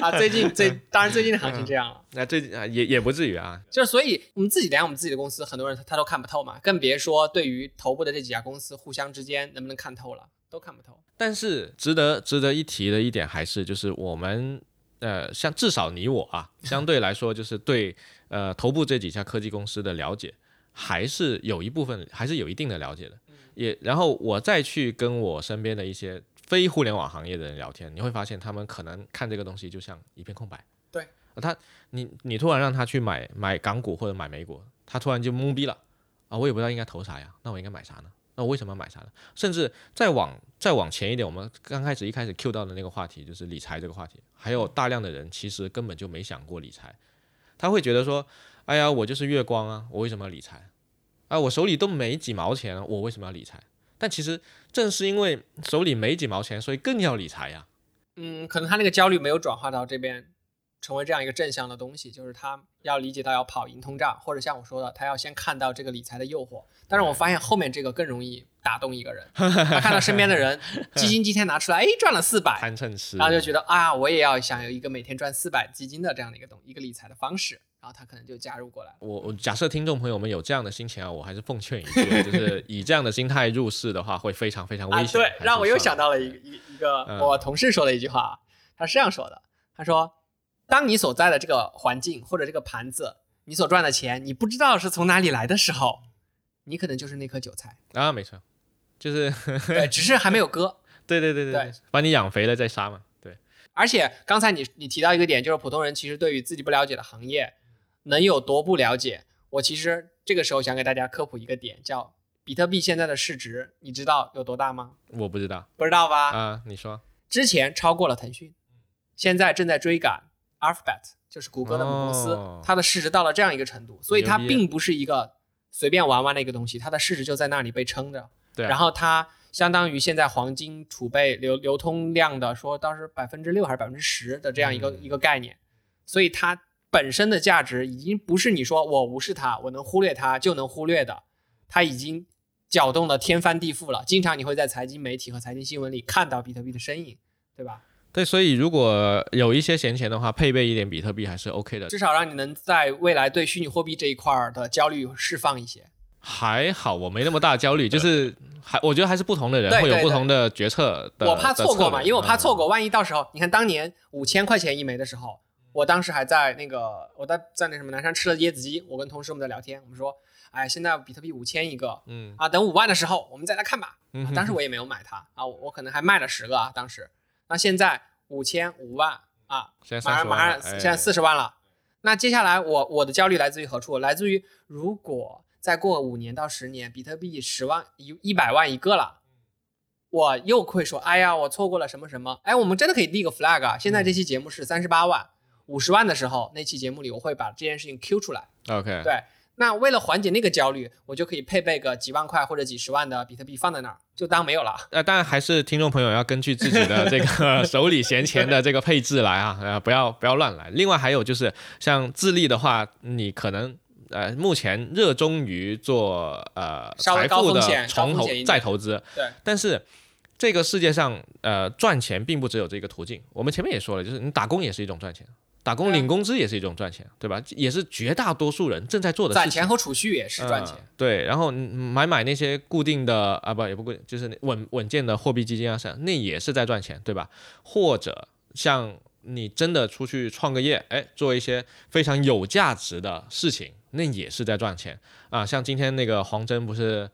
啊，最近最当然最近的行情这样了，
那这啊也也不至于啊。
就是所以我们自己连我们自己的公司，很多人他他都看不透嘛，更别说对于头部的这几家公司互相之间能不能看透了，都看不透。
但是值得值得一提的一点还是，就是我们呃，像至少你我啊，相对来说就是对呃头部这几家科技公司的了解，还是有一部分还是有一定的了解的。也然后我再去跟我身边的一些非互联网行业的人聊天，你会发现他们可能看这个东西就像一片空白。
对
呃，他你你突然让他去买买港股或者买美股，他突然就懵逼了啊！我也不知道应该投啥呀，那我应该买啥呢？那我为什么要买它呢？甚至再往再往前一点，我们刚开始一开始 Q 到的那个话题就是理财这个话题，还有大量的人其实根本就没想过理财，他会觉得说，哎呀，我就是月光啊，我为什么要理财？啊，我手里都没几毛钱，我为什么要理财？但其实正是因为手里没几毛钱，所以更要理财呀。
嗯，可能他那个焦虑没有转化到这边，成为这样一个正向的东西，就是他要理解到要跑赢通胀，或者像我说的，他要先看到这个理财的诱惑。但是我发现后面这个更容易打动一个人，他看到身边的人 <laughs> 基金今天拿出来，哎，赚了四百，然后就觉得啊，我也要想有一个每天赚四百基金的这样的一个东一个理财的方式，然后他可能就加入过来。
我我假设听众朋友们有这样的心情啊，我还是奉劝一句，就是以这样的心态入市的话，会非常非常危
啊，
险。
对让我又想到了一个一一个
嗯
我同事说的一句话，他是这样说的：他说，当你所在的这个环境或者这个盘子，你所赚的钱，你不知道是从哪里来的时候，你可能就是那颗韭菜，
啊，没错，就是
对，只是还没有割。<laughs>
对对对对
对，
把你养肥了再杀嘛。对，
而且刚才你你提到一个点，就是普通人其实对于自己不了解的行业，能有多不了解？我其实这个时候想给大家科普一个点，叫比特币现在的市值，你知道有多大吗？
我不知道
不知道吧？
啊，你说
之前超过了腾讯，现在正在追赶 Alphabet，就是谷歌的母公司，
哦
它的市值到了这样一个程度，所以它并不是一个随便玩玩的一个东西，它的市值就在那里被撑着。
对啊
然后它相当于现在黄金储备流流通量的说当时百分之六还是百分之十的这样一个、
嗯
一个概念，所以它本身的价值已经不是你说我无视它，我能忽略它就能忽略的，它已经搅动的天翻地覆了。经常你会在财经媒体和财经新闻里看到比特币的身影，对吧？
对，所以如果有一些闲钱的话，配备一点比特币还是 OK 的。
至少让你能在未来对虚拟货币这一块儿的焦虑释放一些。
还好我没那么大焦虑，<laughs> 就是还我觉得还是不同的人会有不同的决策的。
我怕错过嘛，因为我怕错
嗯
过，万一到时候你看当年五千块钱一枚的时候，我当时还在那个我在在那什么南山吃了椰子鸡，我跟同事我们在聊天，我们说，哎，现在比特币五千一个
嗯
啊，等五万的时候我们再来看吧。
嗯
啊当时我也没有买它啊，我我可能还卖了十个啊，当时。那现在五千五万啊，
现在
马上马上现在四十万了。那接下来我我的焦虑来自于何处？来自于如果再过五年到十年，比特币十万一一百万一个了，我又会说，哎呀，我错过了什么什么。哎，我们真的可以立个 flag 啊！现在这期节目是三十八万，五十万的时候，那期节目里我会把这件事情 Q 出来。
OK，
对，那为了缓解那个焦虑，我就可以配备个几万块或者几十万的比特币放在那儿，就当没有了。
呃，当然还是听众朋友要根据自己的这个 <laughs> 手里闲钱的这个配置来啊，呃，不要不要乱来。另外还有就是像自立的话，你可能呃目前热衷于做呃财富的重投再投资，
对，
但是。这个世界上，呃，赚钱并不只有这个途径。我们前面也说了，就是你打工也是一种赚钱，打工领工资也是一种赚钱，对吧？也是绝大多数人正在做的事情。
攒钱和储蓄也是赚钱。
嗯对，然后买买那些固定的啊，不也不固定，就是稳稳健的货币基金啊，啥，那也是在赚钱，对吧？或者像你真的出去创个业，哎，做一些非常有价值的事情，那也是在赚钱啊。像今天那个黄峥不是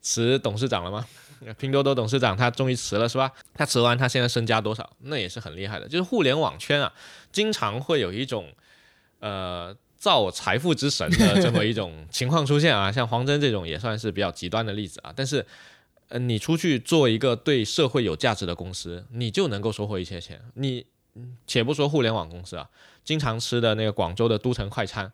辞董事长了吗？<laughs> 拼多多董事长他终于辞了是吧？他辞完他现在身家多少？那也是很厉害的。就是互联网圈啊，经常会有一种呃造财富之神的这么一种情况出现啊，<laughs> 像黄峥这种也算是比较极端的例子啊。但是，呃，你出去做一个对社会有价值的公司，你就能够收获一些钱。你嗯且不说互联网公司啊，经常吃的那个广州的都城快餐，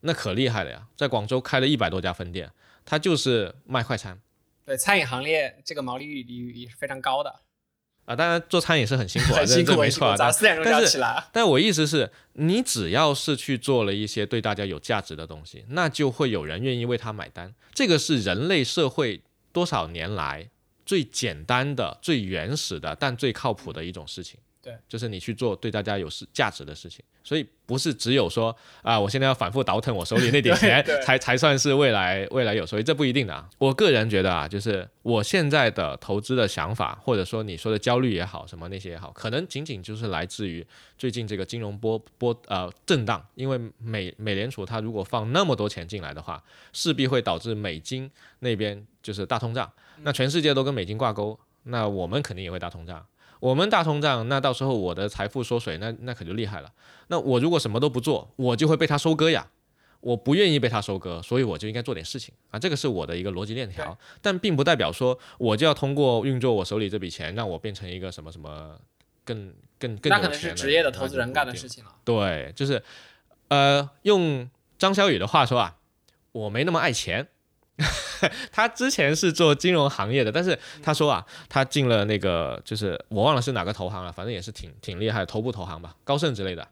那可厉害了呀，在广州开了一百多家分店，它就是卖快餐。
对，餐饮行业这个毛利率也是非常高的，
啊，当然做餐饮是很辛苦啊，<laughs>
很辛苦，
没错
早四点钟就要起来。
但我意思是，你只要是去做了一些对大家有价值的东西，那就会有人愿意为他买单。这个是人类社会多少年来最简单的、最原始的，但最靠谱的一种事情。
对，
就是你去做对大家有事价值的事情。所以不是只有说啊，我现在要反复倒腾我手里那点钱才才算是未来未来有收益，这不一定的啊。我个人觉得啊，就是我现在的投资的想法，或者说你说的焦虑也好，什么那些也好，可能仅仅就是来自于最近这个金融波波呃震荡，因为美美联储它如果放那么多钱进来的话，势必会导致美金那边就是大通胀，那全世界都跟美金挂钩，那我们肯定也会大通胀。我们大通胀，那到时候我的财富缩水，那那可就厉害了。那我如果什么都不做，我就会被他收割呀。我不愿意被他收割，所以我就应该做点事情啊，这个是我的一个逻辑链条。但并不代表说我就要通过运作我手里这笔钱，让我变成一个什么什么更更更
那可能是职业的投资人干的事情了。
对，就是呃，用张小雨的话说啊，我没那么爱钱。<laughs> 他之前是做金融行业的，但是他说啊，他进了那个就是我忘了是哪个投行了，反正也是挺挺厉害的头部投行吧，高盛之类的。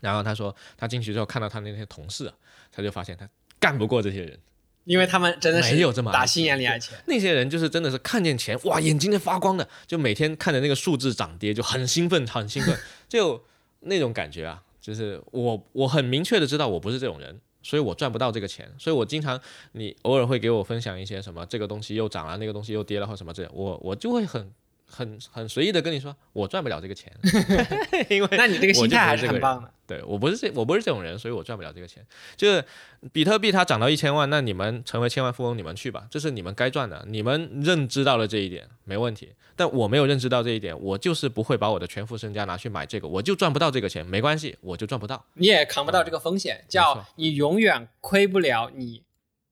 然后他说他进去之后看到他那些同事啊，他就发现他干不过这些人，
因为他们真的是
没有这么
打心眼里爱钱。
那些人就是真的是看见钱哇，眼睛在发光的，就每天看着那个数字涨跌就很兴奋，很兴奋，<laughs> 就那种感觉啊，就是我我很明确的知道我不是这种人，所以我赚不到这个钱，所以我经常你偶尔会给我分享一些什么这个东西又涨了，那个东西又跌了或什么这，我我就会很很很随意的跟你说，我赚不了这个钱，<laughs> 因为
那你这个心态还
是
很棒的。
对我不是这我不是这种人，所以我赚不了这个钱。就是比特币它涨到一千万，那你们成为千万富翁，你们去吧，这是你们该赚的，你们认知到了这一点没问题。但我没有认知到这一点，我就是不会把我的全副身家拿去买这个，我就赚不到这个钱，没关系，我就赚不到。
你也扛不到这个风险，叫你永远亏不了你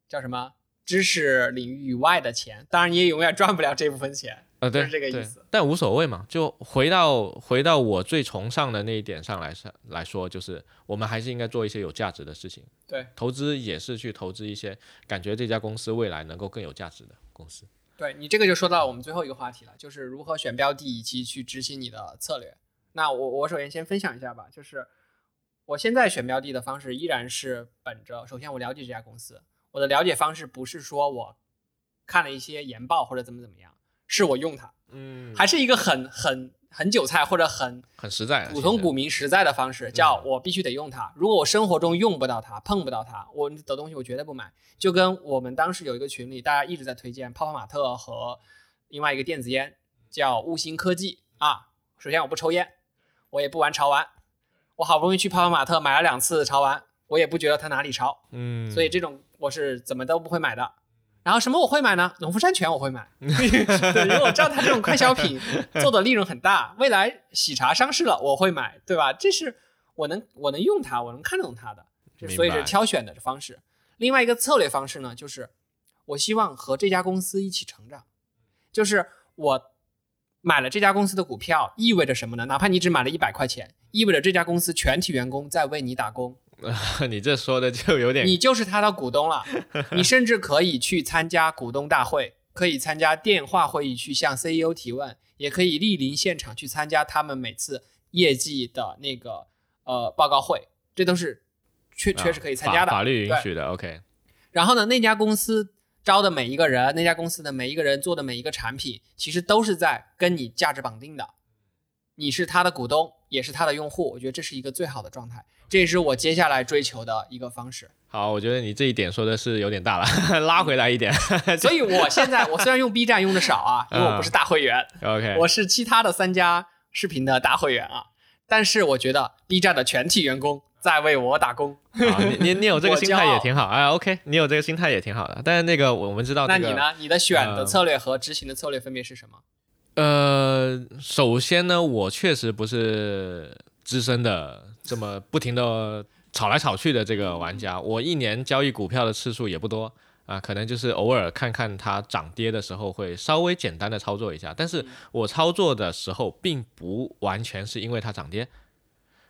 叫什么知识领域以外的钱，当然你也永远赚不了这部分钱。
呃，对，
就是这个意
对
思
但无所谓嘛，就回到回到我最崇尚的那一点上来上来说，就是我们还是应该做一些有价值的事情。
对，
投资也是去投资一些感觉这家公司未来能够更有价值的公司。
对你这个就说到我们最后一个话题了，就是如何选标的以及去执行你的策略。那我我首先先分享一下吧，就是我现在选标的的方式依然是本着，首先我了解这家公司，我的了解方式不是说我看了一些研报或者怎么怎么样，是我用它，
嗯
还是一个很很很韭菜或者很
很实在，
普通股民实在的方式，叫
嗯
我必须得用它。如果我生活中用不到它，碰不到它，我的东西我绝对不买。就跟我们当时有一个群里，大家一直在推荐泡泡玛特和另外一个电子烟叫悟星科技啊。首先我不抽烟，我也不玩潮玩，我好不容易去泡泡玛特买了两次潮玩，我也不觉得它哪里潮，
嗯，
所以这种我是怎么都不会买的。然后什么我会买呢？农夫山泉我会买，<laughs> 对，因为我知道它这种快消品 <laughs> 做的利润很大，未来喜茶上市了我会买，对吧？这是我能我能用它，我能看懂它的，所以是挑选的方式。另外一个策略方式呢，就是我希望和这家公司一起成长，就是我买了这家公司的股票，意味着什么呢？哪怕你只买了一百块钱，意味着这家公司全体员工在为你打工，<laughs>
你这说的就有点
你就是他的股东了，你甚至可以去参加股东大会，可以参加电话会议去向 CEO 提问，也可以莅临现场去参加他们每次业绩的那个呃报告会，这都是确确实可以参加的。
啊法法律允许的，OK，
然后呢，那家公司招的每一个人，那家公司的每一个人做的每一个产品，其实都是在跟你价值绑定的。你是他的股东，也是他的用户，我觉得这是一个最好的状态，这也是我接下来追求的一个方式。
好，我觉得你这一点说的是有点大了，拉回来一点 <laughs>
所以我现在我虽然用 B 站用的少啊，因为我不是大会员
，，OK，
我是其他的三家视频的大会员啊，但是我觉得 B 站的全体员工在为我打工。
好，你你你有这个心态也挺好，哎，OK，你有这个心态也挺好的。但是那个我我们知道、这个，
那你呢？你的选的
呃
策略和执行的策略分别是什么？
呃，首先呢，我确实不是资深的这么不停的炒来炒去的这个玩家，我一年交易股票的次数也不多啊，可能就是偶尔看看它涨跌的时候会稍微简单的操作一下，但是我操作的时候并不完全是因为它涨跌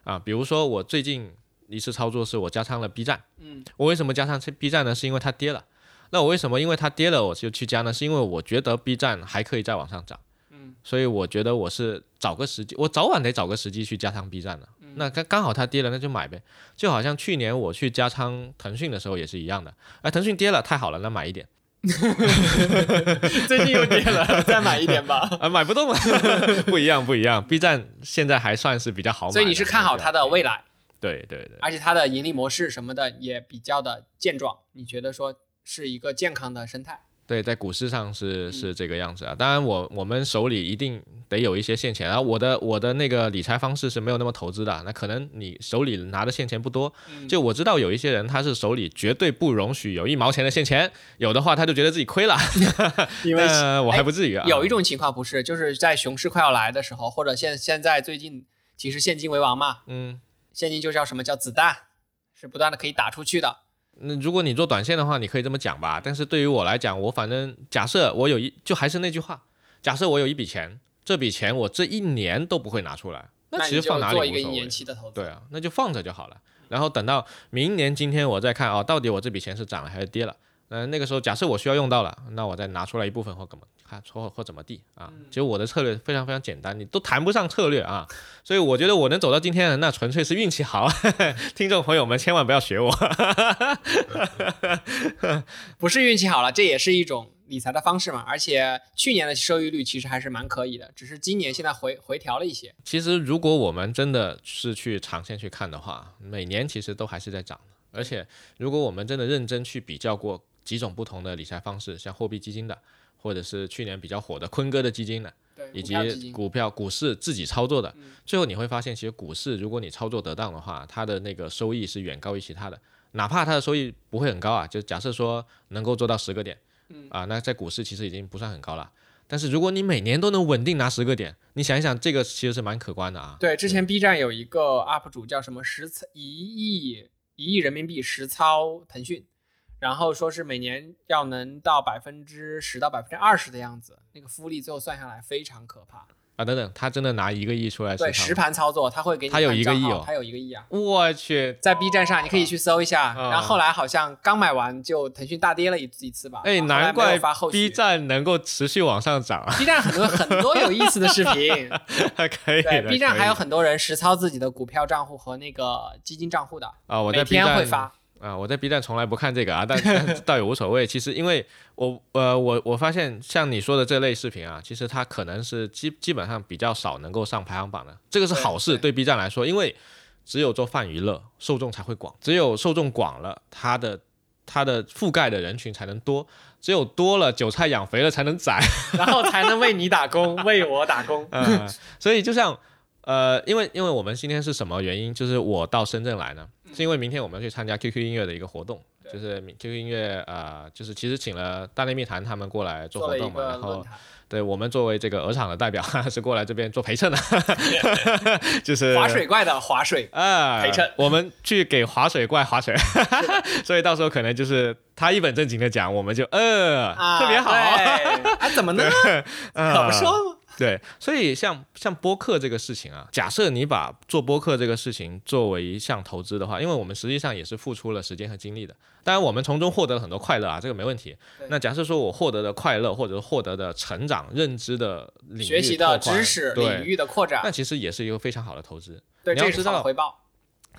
啊，比如说我最近一次操作是我加仓了 B 站，
嗯，
我为什么加仓 B 站呢？是因为它跌了。那我为什么因为它跌了我就去加呢？是因为我觉得 B 站还可以再往上涨。
嗯，
所以我觉得我是找个时机，我早晚得找个时机去加仓 B 站的。
嗯
那刚刚好它跌了，那就买呗。就好像去年我去加仓腾讯的时候也是一样的，哎，腾讯跌了，太好了，那买一点，<laughs>
最近又跌了，<laughs> 再买一点吧。
啊，买不动了，<laughs> 不一样，不一样。B 站现在还算是比较好买，
所以你是看好它的未来，
对对对，
而且它的盈利模式什么的也比较的健壮，你觉得说是一个健康的生态？
对，在股市上是
嗯
是这个样子啊。当然我，我们手里一定得有一些现钱。然后我的我的那个理财方式是没有那么投资的。那可能你手里拿的现钱不多，
嗯
就我知道有一些人他是手里绝对不容许有一毛钱的现钱，有的话他就觉得自己亏了。
因为
那我还不至于啊。
有一种情况不是，就是在熊市快要来的时候，或者现现在最近，其实现金为王嘛，
嗯，
现金就叫什么叫子弹，是不断的可以打出去的。
那如果你做短线的话，你可以这么讲吧。但是对于我来讲，我反正假设我有一，就还是那句话，假设我有一笔钱，这笔钱我这一年都不会拿出来，
那
其实放哪里无所谓
年期的投资。
对啊，那就放着就好了。然后等到明年今天我再看哦，到底我这笔钱是涨了还是跌了？嗯、那个时候假设我需要用到了，那我再拿出来一部分或怎么看或或怎么地啊？其实我的策略非常非常简单，你都谈不上策略啊。所以我觉得我能走到今天，那纯粹是运气好。<laughs> 听众朋友们千万不要学我。<laughs>
不是运气好了，这也是一种理财的方式嘛。而且去年的收益率其实还是蛮可以的，只是今年现在回回调了一些。
其实如果我们真的是去长线去看的话，每年其实都还是在涨的。而且如果我们真的认真去比较过几种不同的理财方式，像货币基金的，或者是去年比较火的坤哥的基金的，
对，
以及股票、股市自己操作的，最后你会发现，其实股市如果你操作得当的话，它的那个收益是远高于其他的，哪怕它的收益不会很高啊，就假设说能够做到十个点，啊，那在股市其实已经不算很高了。但是如果你每年都能稳定拿十个点，你想一想，这个其实是蛮可观的啊。
对，之前 B 站有一个 UP 主叫什么实操一亿一亿人民币实操腾讯，然后说是每年要能到百分之十到百分之二十的样子，那个复利最后算下来非常可怕。
啊，等等，他真的拿一个亿出来
对，
实
实盘操作他会给你
他有一个亿哦
他有一个亿啊。
我去，
在 B 站上，你可以去搜一下。
啊
然后后来好像刚买完就腾讯大跌了一一次吧。
哎，难怪 B 站能够持续往上涨啊
，B 站很多很多有意思的视频。<laughs>
可以
对
的。
，B 站还有很多人实操自己的股票账户和那个基金账户的，
啊，我在
每
B
天会发。
啊，我在 B 站从来不看这个啊，但但倒也无所谓。其实因为我呃我我发现像你说的这类视频啊，其实它可能是基基本上比较少能够上排行榜的，这个是好事对 B 站来说，因为只有做泛娱乐，受众才会广，只有受众广了，它的它的覆盖的人群才能多，只有多了，韭菜养肥了才能宰，<laughs>
然后才能为你打工，为我打工。
嗯，所以就像呃，因为因为我们今天是什么原因？就是我到深圳来呢，是因为明天我们要去参加 QQ 音乐的一个活动，就是 QQ 音乐呃，就是其实请了大内密谈他们过来做活动嘛，然后对我们作为这个鹅厂的代表是过来这边做陪衬的，<laughs> 就是
划水怪的划水
啊
陪衬，
我们去给划水怪划水，<laughs> 所以到时候可能就是他一本正经的讲，我们就呃、特别好，
啊怎么呢？<laughs> 怎么说吗？
对，所以像像播客这个事情啊，假设你把做播客这个事情作为一项投资的话，因为我们实际上也是付出了时间和精力的，当然我们从中获得了很多快乐啊，这个没问题。那假设说我获得的快乐，或者获得的成长、认知的领域、
学习的知识领域的扩展，
那其实也是一个非常好的投资。
对，
你要知道
回报。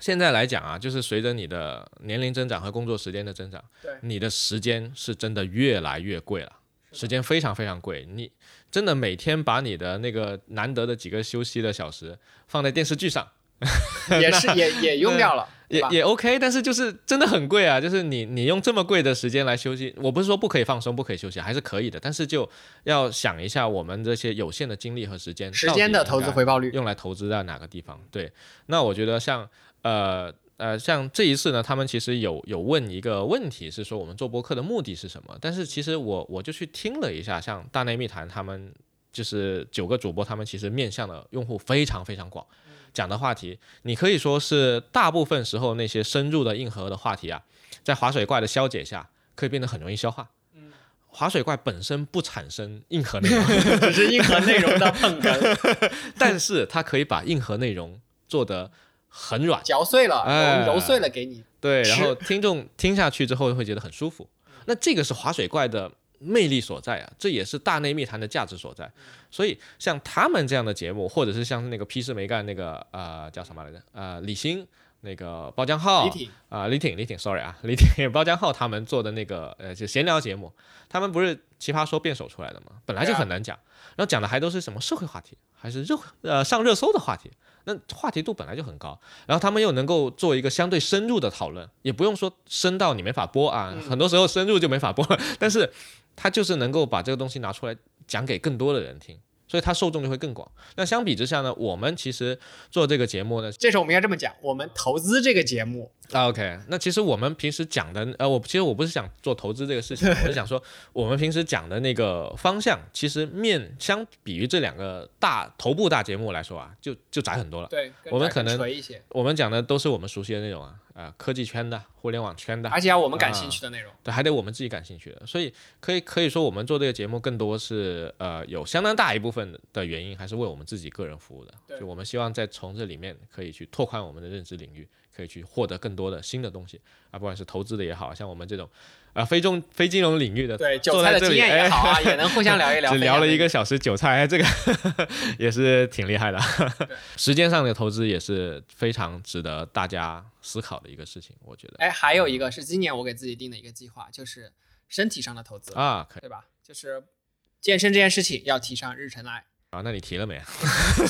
现在来讲啊，就是随着你的年龄增长和工作时间的增长，
对，
你的时间是真的越来越贵了，时间非常非常贵，你。真的每天把你的那个难得的几个休息的小时放在电视剧上，<laughs>
也是也也用掉了，
也也 OK，但是就是真的很贵啊！就是你你用这么贵的时间来休息，我不是说不可以放松、不可以休息，还是可以的，但是就要想一下我们这些有限的精力和时间，
时间的投资回报率
用来投资在哪个地方？对，那我觉得像呃。呃，像这一次呢，他们其实有有问一个问题，是说我们做播客的目的是什么？但是其实我我就去听了一下，像大内密谈他们就是九个主播，他们其实面向的用户非常非常广，讲的话题，你可以说是大部分时候那些深入的硬核的话题啊，在划水怪的消解下，可以变得很容易消化。嗯，划水怪本身不产生硬核内容 <laughs> <laughs>
只是硬核内容的捧哏，<laughs>
但是它可以把硬核内容做得。很软，
嚼碎了，揉揉碎了给你。
对，然后听众听下去之后会觉得很舒服。那这个是划水怪的魅力所在啊，这也是大内密谈的价值所在。所以像他们这样的节目，或者是像那个批示没干那个呃叫什么来着？呃李欣那个包江浩啊李挺李挺，sorry 啊 <laughs> 李挺包江浩他们做的那个呃就闲聊节目，他们不是奇葩说辩手出来的吗？本来就很难讲，然后讲的还都是什么社会话题，还是热呃上热搜的话题。那话题度本来就很高，然后他们又能够做一个相对深入的讨论，也不用说深到你没法播啊，很多时候深入就没法播，<laughs> 但是他就是能够把这个东西拿出来讲给更多的人听。所以它受众就会更广。那相比之下呢，我们其实做这个节目呢，
这时候我们应该这么讲，我们投资这个节目
啊，OK。那其实我们平时讲的，呃，我其实我不是想做投资这个事情，<laughs> 我是想说，我们平时讲的那个方向，其实面相比于这两个大头部大节目来说啊，就就窄很多了。
对，
我们可能我们讲的都是我们熟悉的内容啊。啊，科技圈的、互联网圈的，
而且要我们感兴趣的内容，
对，还得我们自己感兴趣的，所以可以可以说，我们做这个节目更多是呃，有相当大一部分的原因还是为我们自己个人服务的，就我们希望在从这里面可以去拓宽我们的认知领域，可以去获得更多的新的东西啊，不管是投资的也好像我们这种。啊，非中非金融领域的，
对韭菜的经验也好啊，也能互相聊一聊。<laughs>
只聊了一个小时韭菜，这个也是挺厉害的。<laughs> 时间上的投资也是非常值得大家思考的一个事情，我觉得。
哎，还有一个是今年我给自己定的一个计划，就是身体上的投资
啊，
对吧？就是健身这件事情要提上日程来。
啊，那你提了没？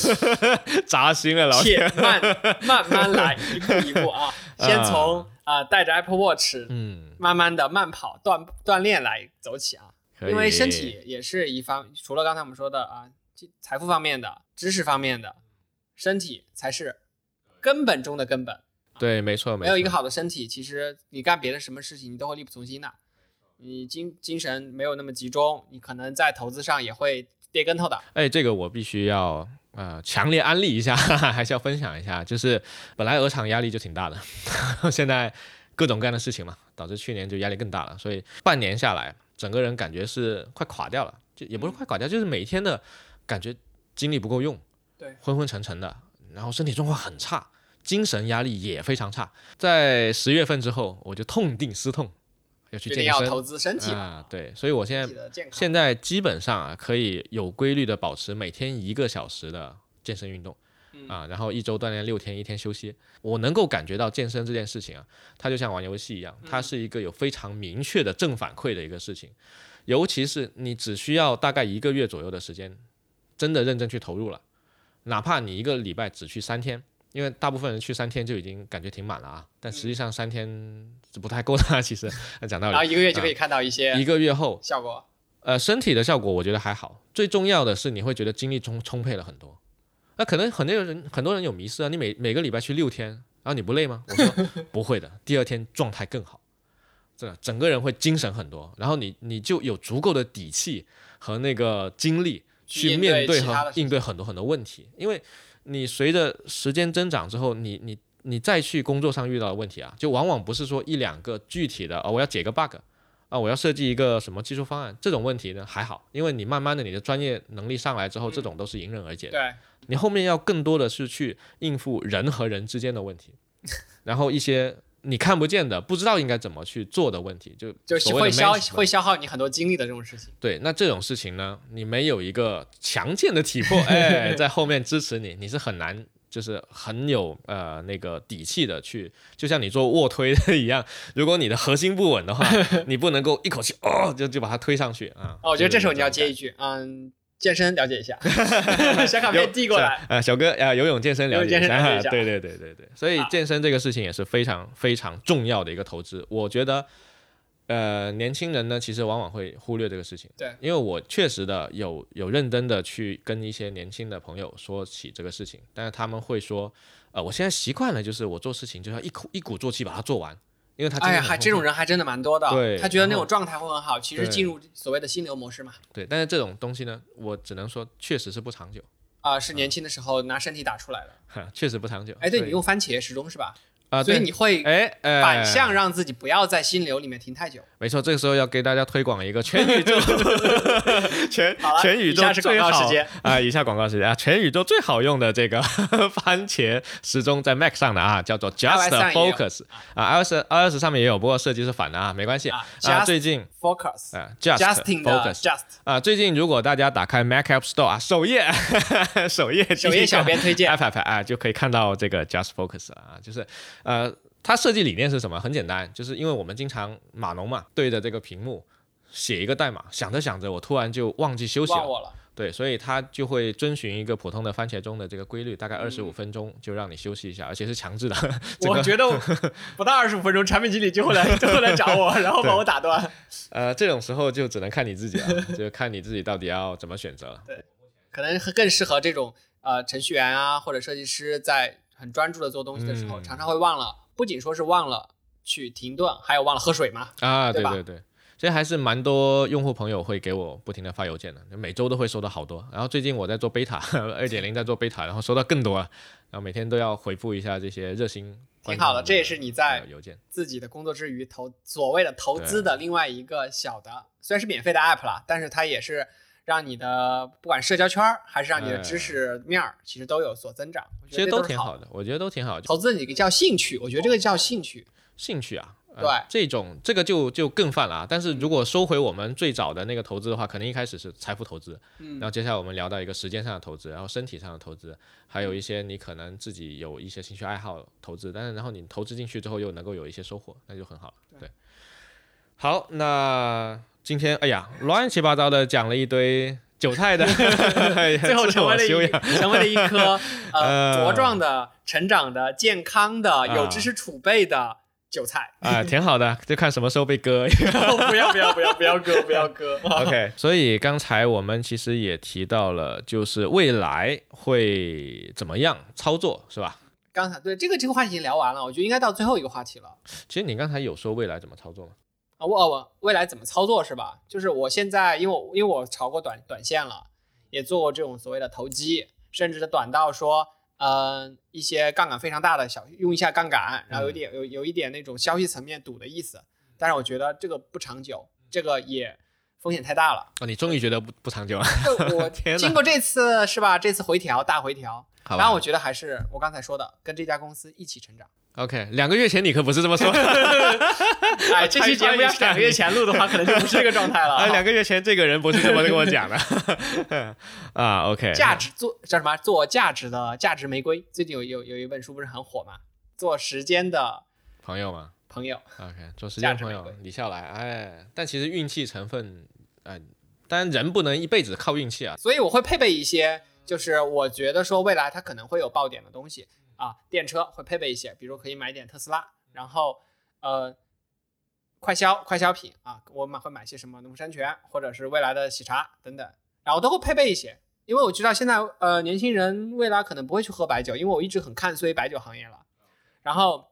<laughs> 扎心了，老
铁。慢 <laughs> 慢慢来，一步一步啊，<laughs> 先从啊带着 Apple Watch，嗯，慢慢的慢跑锻锻炼来走起啊。因为身体也是一方，除了刚才我们说的啊，财富方面的、知识方面的，身体才是根本中的根本。
对，没错，
没有一个好的身体，其实你干别的什么事情，你都会力不从心的。你精精神没有那么集中，你可能在投资上也会。跌跟头的，
哎，这个我必须要呃强烈安利一下，<laughs> 还是要分享一下。就是本来鹅厂压力就挺大的，<laughs> 现在各种各样的事情嘛，导致去年就压力更大了。所以半年下来，整个人感觉是快垮掉了，就也不是快垮掉，就是每天的感觉精力不够用，
对，
昏昏沉沉的，然后身体状况很差，精神压力也非常差。在十月份之后，我就痛定思痛。要去健身，
投资身体
啊，对，所以我现在现在基本上啊，可以有规律的保持每天一个小时的健身运动，
嗯
啊，然后一周锻炼六天，一天休息。我能够感觉到健身这件事情啊，它就像玩游戏一样，它是一个有非常明确的正反馈的一个事情。尤其是你只需要大概一个月左右的时间，真的认真去投入了，哪怕你一个礼拜只去三天，因为大部分人去三天就已经感觉挺满了啊，但实际上三天是不太够的啊。其实讲道理，
然后一个月就可以看到一些
一个月后，
效果。
呃，身体的效果我觉得还好，最重要的是你会觉得精力充充沛了很多。那可能很多人很多人有迷失啊，你每每个礼拜去六天，然后你不累吗？我说 <laughs> 不会的，第二天状态更好，真的整个人会精神很多，然后你你就有足够的底气和那个精力去面对和应对很多很多问题，因为你随着时间增长之后，你你你再去工作上遇到的问题啊，就往往不是说一两个具体的啊、我要解个 bug 啊，我要设计一个什么技术方案，这种问题呢还好，因为你慢慢的你的专业能力上来之后，这种都是迎刃而解的。
对，
你后面要更多的是去应付人和人之间的问题，然后一些你看不见的、不知道应该怎么去做的问题，就
就是会消会消耗你很多精力的这种事情。
对，那这种事情呢，你没有一个强健的体魄，哎，<laughs> 在后面支持你，你是很难，就是很有呃那个底气的去，就像你做卧推的一样，如果你的核心不稳的话，<laughs> 你不能够一口气哦就就把它推上去啊。
哦，我觉得这时候你要
接
接一句，嗯，健身了解一下，<laughs> 小卡片递过来。
呃，小哥啊，游泳健身了解
游泳健身了解一下
对对对对对，所以健身这个事情也是非常非常重要的一个投资。我觉得，呃，年轻人呢，其实往往会忽略这个事情。
对，
因为我确实的有有认真的去跟一些年轻的朋友说起这个事情，但是他们会说，呃，我现在习惯了，就是我做事情就要一口一鼓作气把它做完，因为他
哎呀，还这种人还真的蛮多的。
对
他觉得那种状态会很好，其实进入所谓的心流模式嘛。
对，但是这种东西呢，我只能说确实是不长久，
啊，是年轻的时候拿身体打出来的。
哈，<laughs> 确实不长久。
哎，对你用番茄时钟是吧？
啊，
所以你会
哎呃。
反向让自己不要在心流里面停太久。
没错，这个时候要给大家推广一个全宇宙。<laughs> 全全宇宙最好
告时间。
啊、以下广告时间啊，全宇宙最好用的这个 <laughs> 番茄时钟在 Mac 上的啊，叫做 Just Focus 啊，iOS iOS 上面也有，不过设计是反的啊，没关系。
啊
啊。最近
Focus
啊，Just Focus
Just
啊，最近如果大家打开 Mac App Store 啊，首页 <laughs> 首页
首页小编推荐。
App 啊，就可以看到这个 Just Focus 啊，就是呃，它设计理念是什么？很简单，就是因为我们经常码农嘛，对着这个屏幕写一个代码，想着想着，我突然就忘记休息了。对，所以它就会遵循一个普通的番茄钟的这个规律，大概二十
嗯
五分钟就让你休息一下，而且是强制的。这个
我觉得 <laughs> 不到二十五分钟，产品经理就会来 <laughs> 就会来找我，然后把我打断。
呃，这种时候就只能看你自己了，<laughs> 就看你自己到底要怎么选择了。
可能更适合这种呃程序员啊或者设计师在很专注的做东西的时候，
嗯
常常会忘了，不仅说是忘了去停顿，还有忘了喝水嘛。
啊，
对吧
对对对，其实还是蛮多用户朋友会给我不停的发邮件的，就每周都会收到好多。然后最近我在做 beta 二点零，在做 beta，然后收到更多了，然后每天都要回复一下这些热心
挺好的，这也是你在
邮件。
自己的工作之余投所谓的投资的另外一个小的，虽然是免费的 app 啦，但是它也是让你的不管社交圈儿还是让你的知识面儿，其实都有所增长。我
其实都挺好的，我觉得都挺好。
投资你叫兴趣，我觉得这个叫兴趣。
兴趣啊，呃
对
这种这个就就更泛了啊。但是如果收回我们最早的那个投资的话，可能一开始是财富投资，
嗯
然后接下来我们聊到一个时间上的投资，然后身体上的投资，还有一些你可能自己有一些兴趣爱好投资，但是然后你投资进去之后又能够有一些收获，那就很好了。对，好，那今天哎呀，乱七八糟的讲了一堆韭菜的，
最 <laughs> <laughs>
最
后成为了一成为了一颗呃 <laughs>
呃
茁壮的、成长的、健康的、有知识储备的韭菜。
啊，挺好的，就看什么时候被割。
不要不要不要不要割不要割。
OK，所以刚才我们其实也提到了，就是未来会怎么样操作，是吧？
刚才对这个这个话题已经聊完了，我觉得应该到最后一个话题了。
其实你刚才有说未来怎么操作吗？
啊，我我未来怎么操作是吧？就是我现在，因为我因为我炒过短短线了，也做过这种所谓的投机，甚至是短到说，嗯、一些杠杆非常大的小用一下杠杆，然后有点有有一点那种消息层面赌的意思。但是我觉得这个不长久，这个也风险太大了。
哦，你终于觉得不不长久了，
我 <laughs>
天
经过这次是吧？这次回调大回调，
好？
然后我觉得还是我刚才说的，跟这家公司一起成长。
OK，两个月前你可不是这么说，<laughs> <laughs>
哎，这期节目要是两个月前录的话，可能就不是这个状态了
啊，
啊。
两个月前这个人不是这么跟我讲的啊。OK，
价值做叫什么？做价值的价值玫瑰。最近有有有一本书不是很火吗？做时间的
朋友吗
朋友。
，OK，做时间朋友李笑来，哎，但其实运气成分，嗯，当然人不能一辈子靠运气啊。
所以我会配备一些，就是我觉得说未来它可能会有爆点的东西啊，电车会配备一些，比如可以买点特斯拉，然后呃，快消快消品啊，我买会买些什么农夫山泉或者是未来的喜茶等等，然后都会配备一些，因为我知道现在呃年轻人未来可能不会去喝白酒，因为我一直很看衰白酒行业了，然后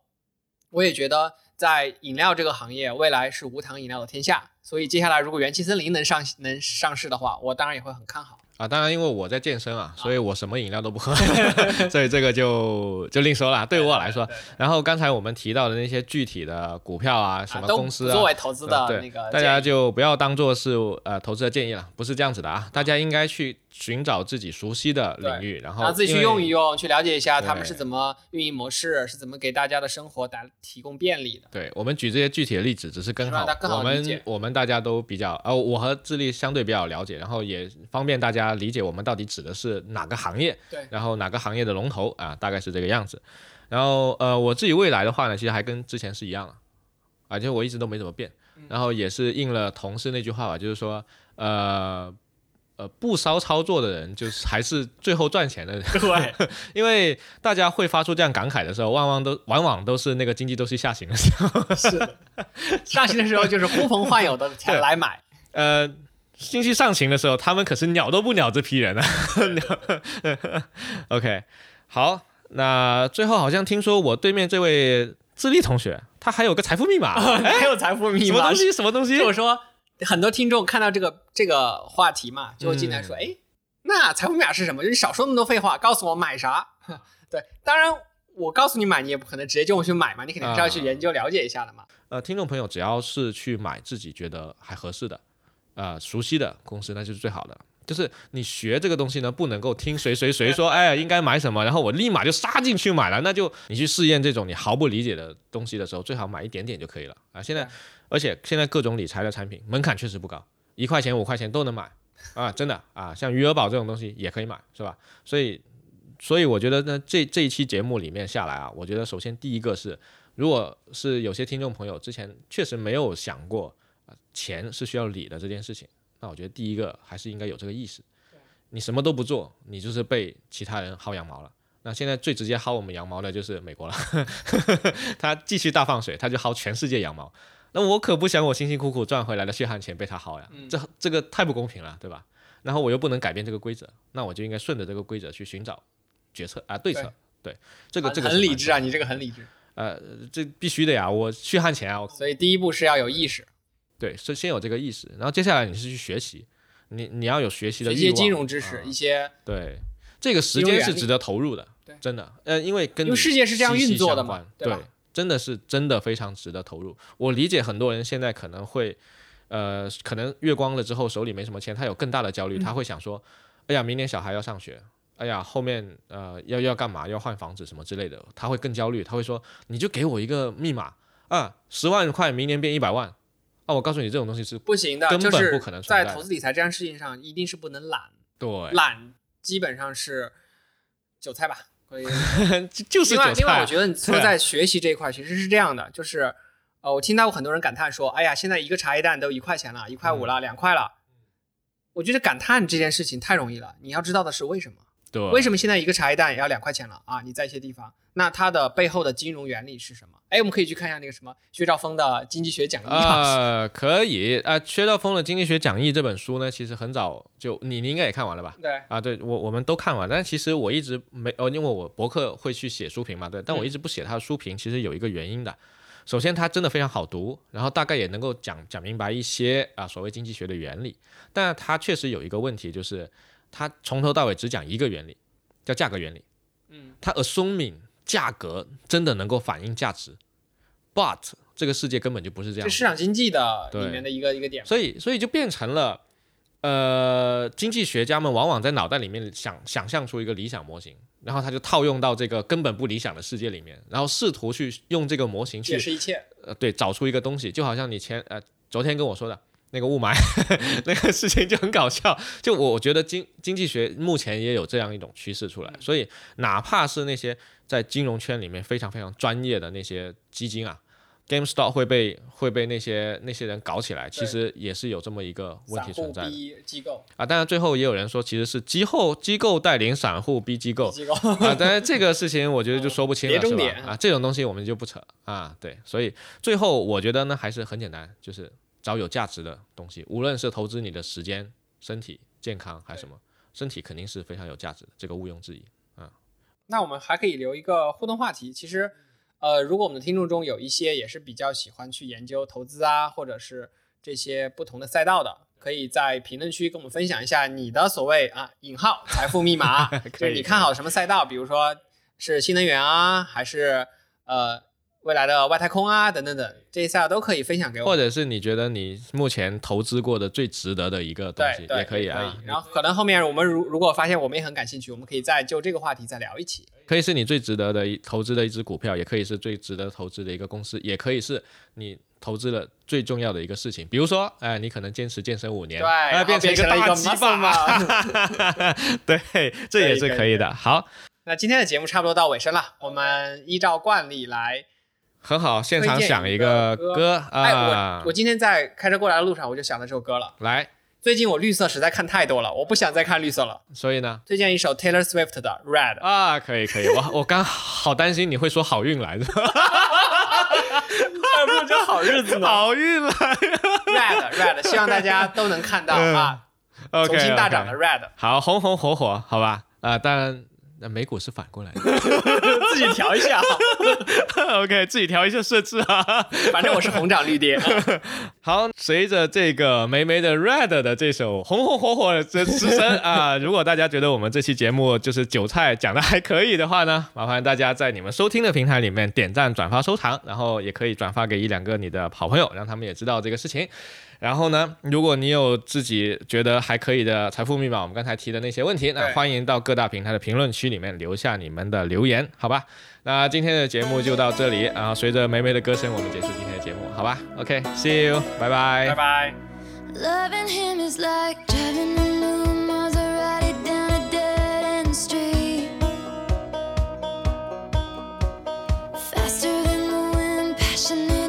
我也觉得在饮料这个行业未来是无糖饮料的天下，所以接下来如果元气森林能上能上市的话，我当然也会很看好。
啊，当然，因为我在健身啊，所以我什么饮料都不喝，<laughs> 所以这个就就另说了。对于我来说，然后刚才我们提到的那些具体的股票啊，什么公司
作为投资的那个
大家就不要当做是呃投资的建议了，不是这样子的啊。大家应该去寻找自己熟悉的领域，然后
然后自己去用一用，去了解一下他们是怎么运营模式，是怎么给大家的生活带提供便利的。
对我们举这些具体的例子，只是更好我们我们大家都比较呃，我和智利相对比较了解，然后也方便大家理解我们到底指的是哪个行业，
对
然后哪个行业的龙头啊，大概是这个样子。然后呃，我自己未来的话呢，其实还跟之前是一样的，而且我一直都没怎么变，
嗯
然后也是应了同事那句话吧，就是说呃。呃，不骚操作的人，就是还是最后赚钱的人。
对，<laughs>
因为大家会发出这样感慨的时候，往往都往往都是那个经济周期下行的时候。
是的。上行的时候就是呼朋唤友的才来买，<laughs>
呃，经济上行的时候，他们可是鸟都不鸟这批人啊。<laughs> OK，好，那最后好像听说我对面这位智利同学，他还有个财富密码，哎，
还有财富密码
什么东。西？什么东西？
就我说，很多听众看到这个这个话题嘛，就会进来说，
嗯
哎、那财富密码是什么？就你少说那么多废话，告诉我买啥。<laughs> 对，当然我告诉你买，你也不可能直接就我去买嘛，你肯定是要去
啊
研究了解一下的嘛。
呃，听众朋友只要是去买自己觉得还合适的、呃熟悉的公司，那就是最好的。就是你学这个东西呢，不能够听谁谁谁说，哎，应该买什么，然后我立马就杀进去买了。那就你去试验这种你毫不理解的东西的时候，最好买一点点就可以了啊。现在
对，
而且现在各种理财的产品门槛确实不高，一块钱五块钱都能买啊，真的啊，像余额宝这种东西也可以买，是吧？所以，所以我觉得呢，这这一期节目里面下来啊，我觉得首先第一个是。如果是有些听众朋友之前确实没有想过，钱是需要理的这件事情，那我觉得第一个还是应该有这个意识。你什么都不做，你就是被其他人薅羊毛了。那现在最直接薅我们羊毛的就是美国了，<laughs> 他继续大放水，他就薅全世界羊毛。那我可不想我辛辛苦苦赚回来的血汗钱被他薅呀，
嗯。
这这个太不公平了，对吧？然后我又不能改变这个规则，那我就应该顺着这个规则去寻找决策啊对策。对，这个这个
很理智啊，你这个很理智。
呃，这必须的呀，我血汗钱啊，
所以第一步是要有意识，
对，是先有这个意识，然后接下来你是去学习，你你要有学习的欲望，
一些金融知识，
啊。
一些
对，这个时间是值得投入的，
对。
真的，呃，因为跟
因为
你
世界是这样运作的嘛
对
对吧
真的是真的非常值得投入。我理解很多人现在可能会，呃，可能月光了之后手里没什么钱，他有更大的焦虑，
嗯
他会想说，哎呀，明年小孩要上学。哎呀，后面呃要要干嘛？要换房子什么之类的，他会更焦虑。他会说：“你就给我一个密码啊，十万块明年变一百万啊！”我告诉你，这种东西是
不行的，
根本不可能在
投资理财这件事情上，一定是不能懒，
对，
懒基本上是韭菜吧。可以。<laughs>
就就是
另外，
韭菜啊。
另外，我觉得你说在学习这一块，其实是这样的，就是呃，我听到过很多人感叹说，哎呀，现在一个茶叶蛋都一块钱了，一块五了，两块了。我觉得感叹这件事情太容易了，你要知道的是为什么？
对，
为什么现在一个茶叶蛋也要两块钱了啊？你在一些地方，那它的背后的金融原理是什么？哎，我们可以去看一下那个什么薛兆丰的经济学讲义啊。
呃，可以啊。薛兆丰的经济学讲义这本书呢，其实很早就你你应该也看完了吧？
对，
啊，对我我们都看完，但其实我一直没哦，因为我博客会去写书评嘛，对，但我一直不写他的书评，其实有一个原因的。首先，它真的非常好读，然后大概也能够讲讲明白一些啊所谓经济学的原理，但它确实有一个问题，就是它从头到尾只讲一个原理，叫价格原理。
嗯，
他 assuming 价格真的能够反映价值，，but 这个世界根本就不是这样
是，市场经济的里面的一个一个点。
所以所以就变成了。呃，经济学家们往往在脑袋里面想想象出一个理想模型，然后他就套用到这个根本不理想的世界里面，然后试图去用这个模型去
解释一切，
呃，对，找出一个东西，就好像你前呃昨天跟我说的那个雾霾 <laughs> 那个事情就很搞笑。就我我觉得经经济学目前也有这样一种趋势出来，所以哪怕是那些在金融圈里面非常非常专业的那些基金啊，GameStop 会被会被那些那些人搞起来，其实也是有这么一个问题存在的
机构，
啊。当然最后也有人说，其实是机构机构带领散户逼机构。啊，当然这个事情我觉得就说不清了，是吧？啊，这种东西我们就不扯啊。对，所以最后我觉得呢，还是很简单，就是找有价值的东西，无论是投资你的时间、身体健康还是什么，身体肯定是非常有价值的，这个毋庸置疑啊。
那我们还可以留一个互动话题。其实，呃，如果我们的听众中有一些也是比较喜欢去研究投资啊，或者是这些不同的赛道的，可以在评论区跟我们分享一下你的所谓啊引号财富密码，<laughs> 就是你看好什么赛道，比如说是新能源啊，还是呃未来的外太空啊等等等，这一下都可以分享给我。
或者是你觉得你目前投资过的最值得的一个东西，也可以啊。
然后可能后面我们如如果发现我们也很感兴趣，我们可以再就这个话题再聊一期。
可以是你最值得的一投资的一只股票，也可以是最值得投资的一个公司，也可以是你投资的最重要的一个事情。比如说，哎、你可能坚持健身五年，
对，
变成一
个
大鸡
muscle
巴，
嘛。<laughs>
对，这也是
可以
的。好，
那今天的节目差不多到尾声了，我们依照惯例来。
很好，现场想一
个歌
啊
我，我今天在开车过来的路上，我就想到这首歌了。
来，
最近我绿色实在看太多了，我不想再看绿色了。
所以呢，
推荐一首 Taylor Swift 的《Red》。
啊，可以可以，我我刚好担心你会说好运来着，
还不如叫好日子呢。
好运来
Red Red，希望大家都能看到啊重新大涨的 Red，
好，红红火火，好吧，啊，当然。那美股是反过来的 <laughs>
自己调一下。<laughs>
OK，自己调一下设置啊。
反正我是红涨绿跌。<laughs>
好，随着这个霉霉的 Red 的这首红红火火的之声啊，如果大家觉得我们这期节目就是韭菜讲的还可以的话呢，麻烦大家在你们收听的平台里面点赞、转发、收藏，然后也可以转发给一两个你的好朋友，让他们也知道这个事情。然后呢，如果你有自己觉得还可以的财富密码，我们刚才提的那些问题，那欢迎到各大平台的评论区里面留下你们的留言，好吧？那今天的节目就到这里然后，随着梅梅的歌声，我们结束今天的节目，好吧？OK，See、you，拜拜，
拜拜。
Passionate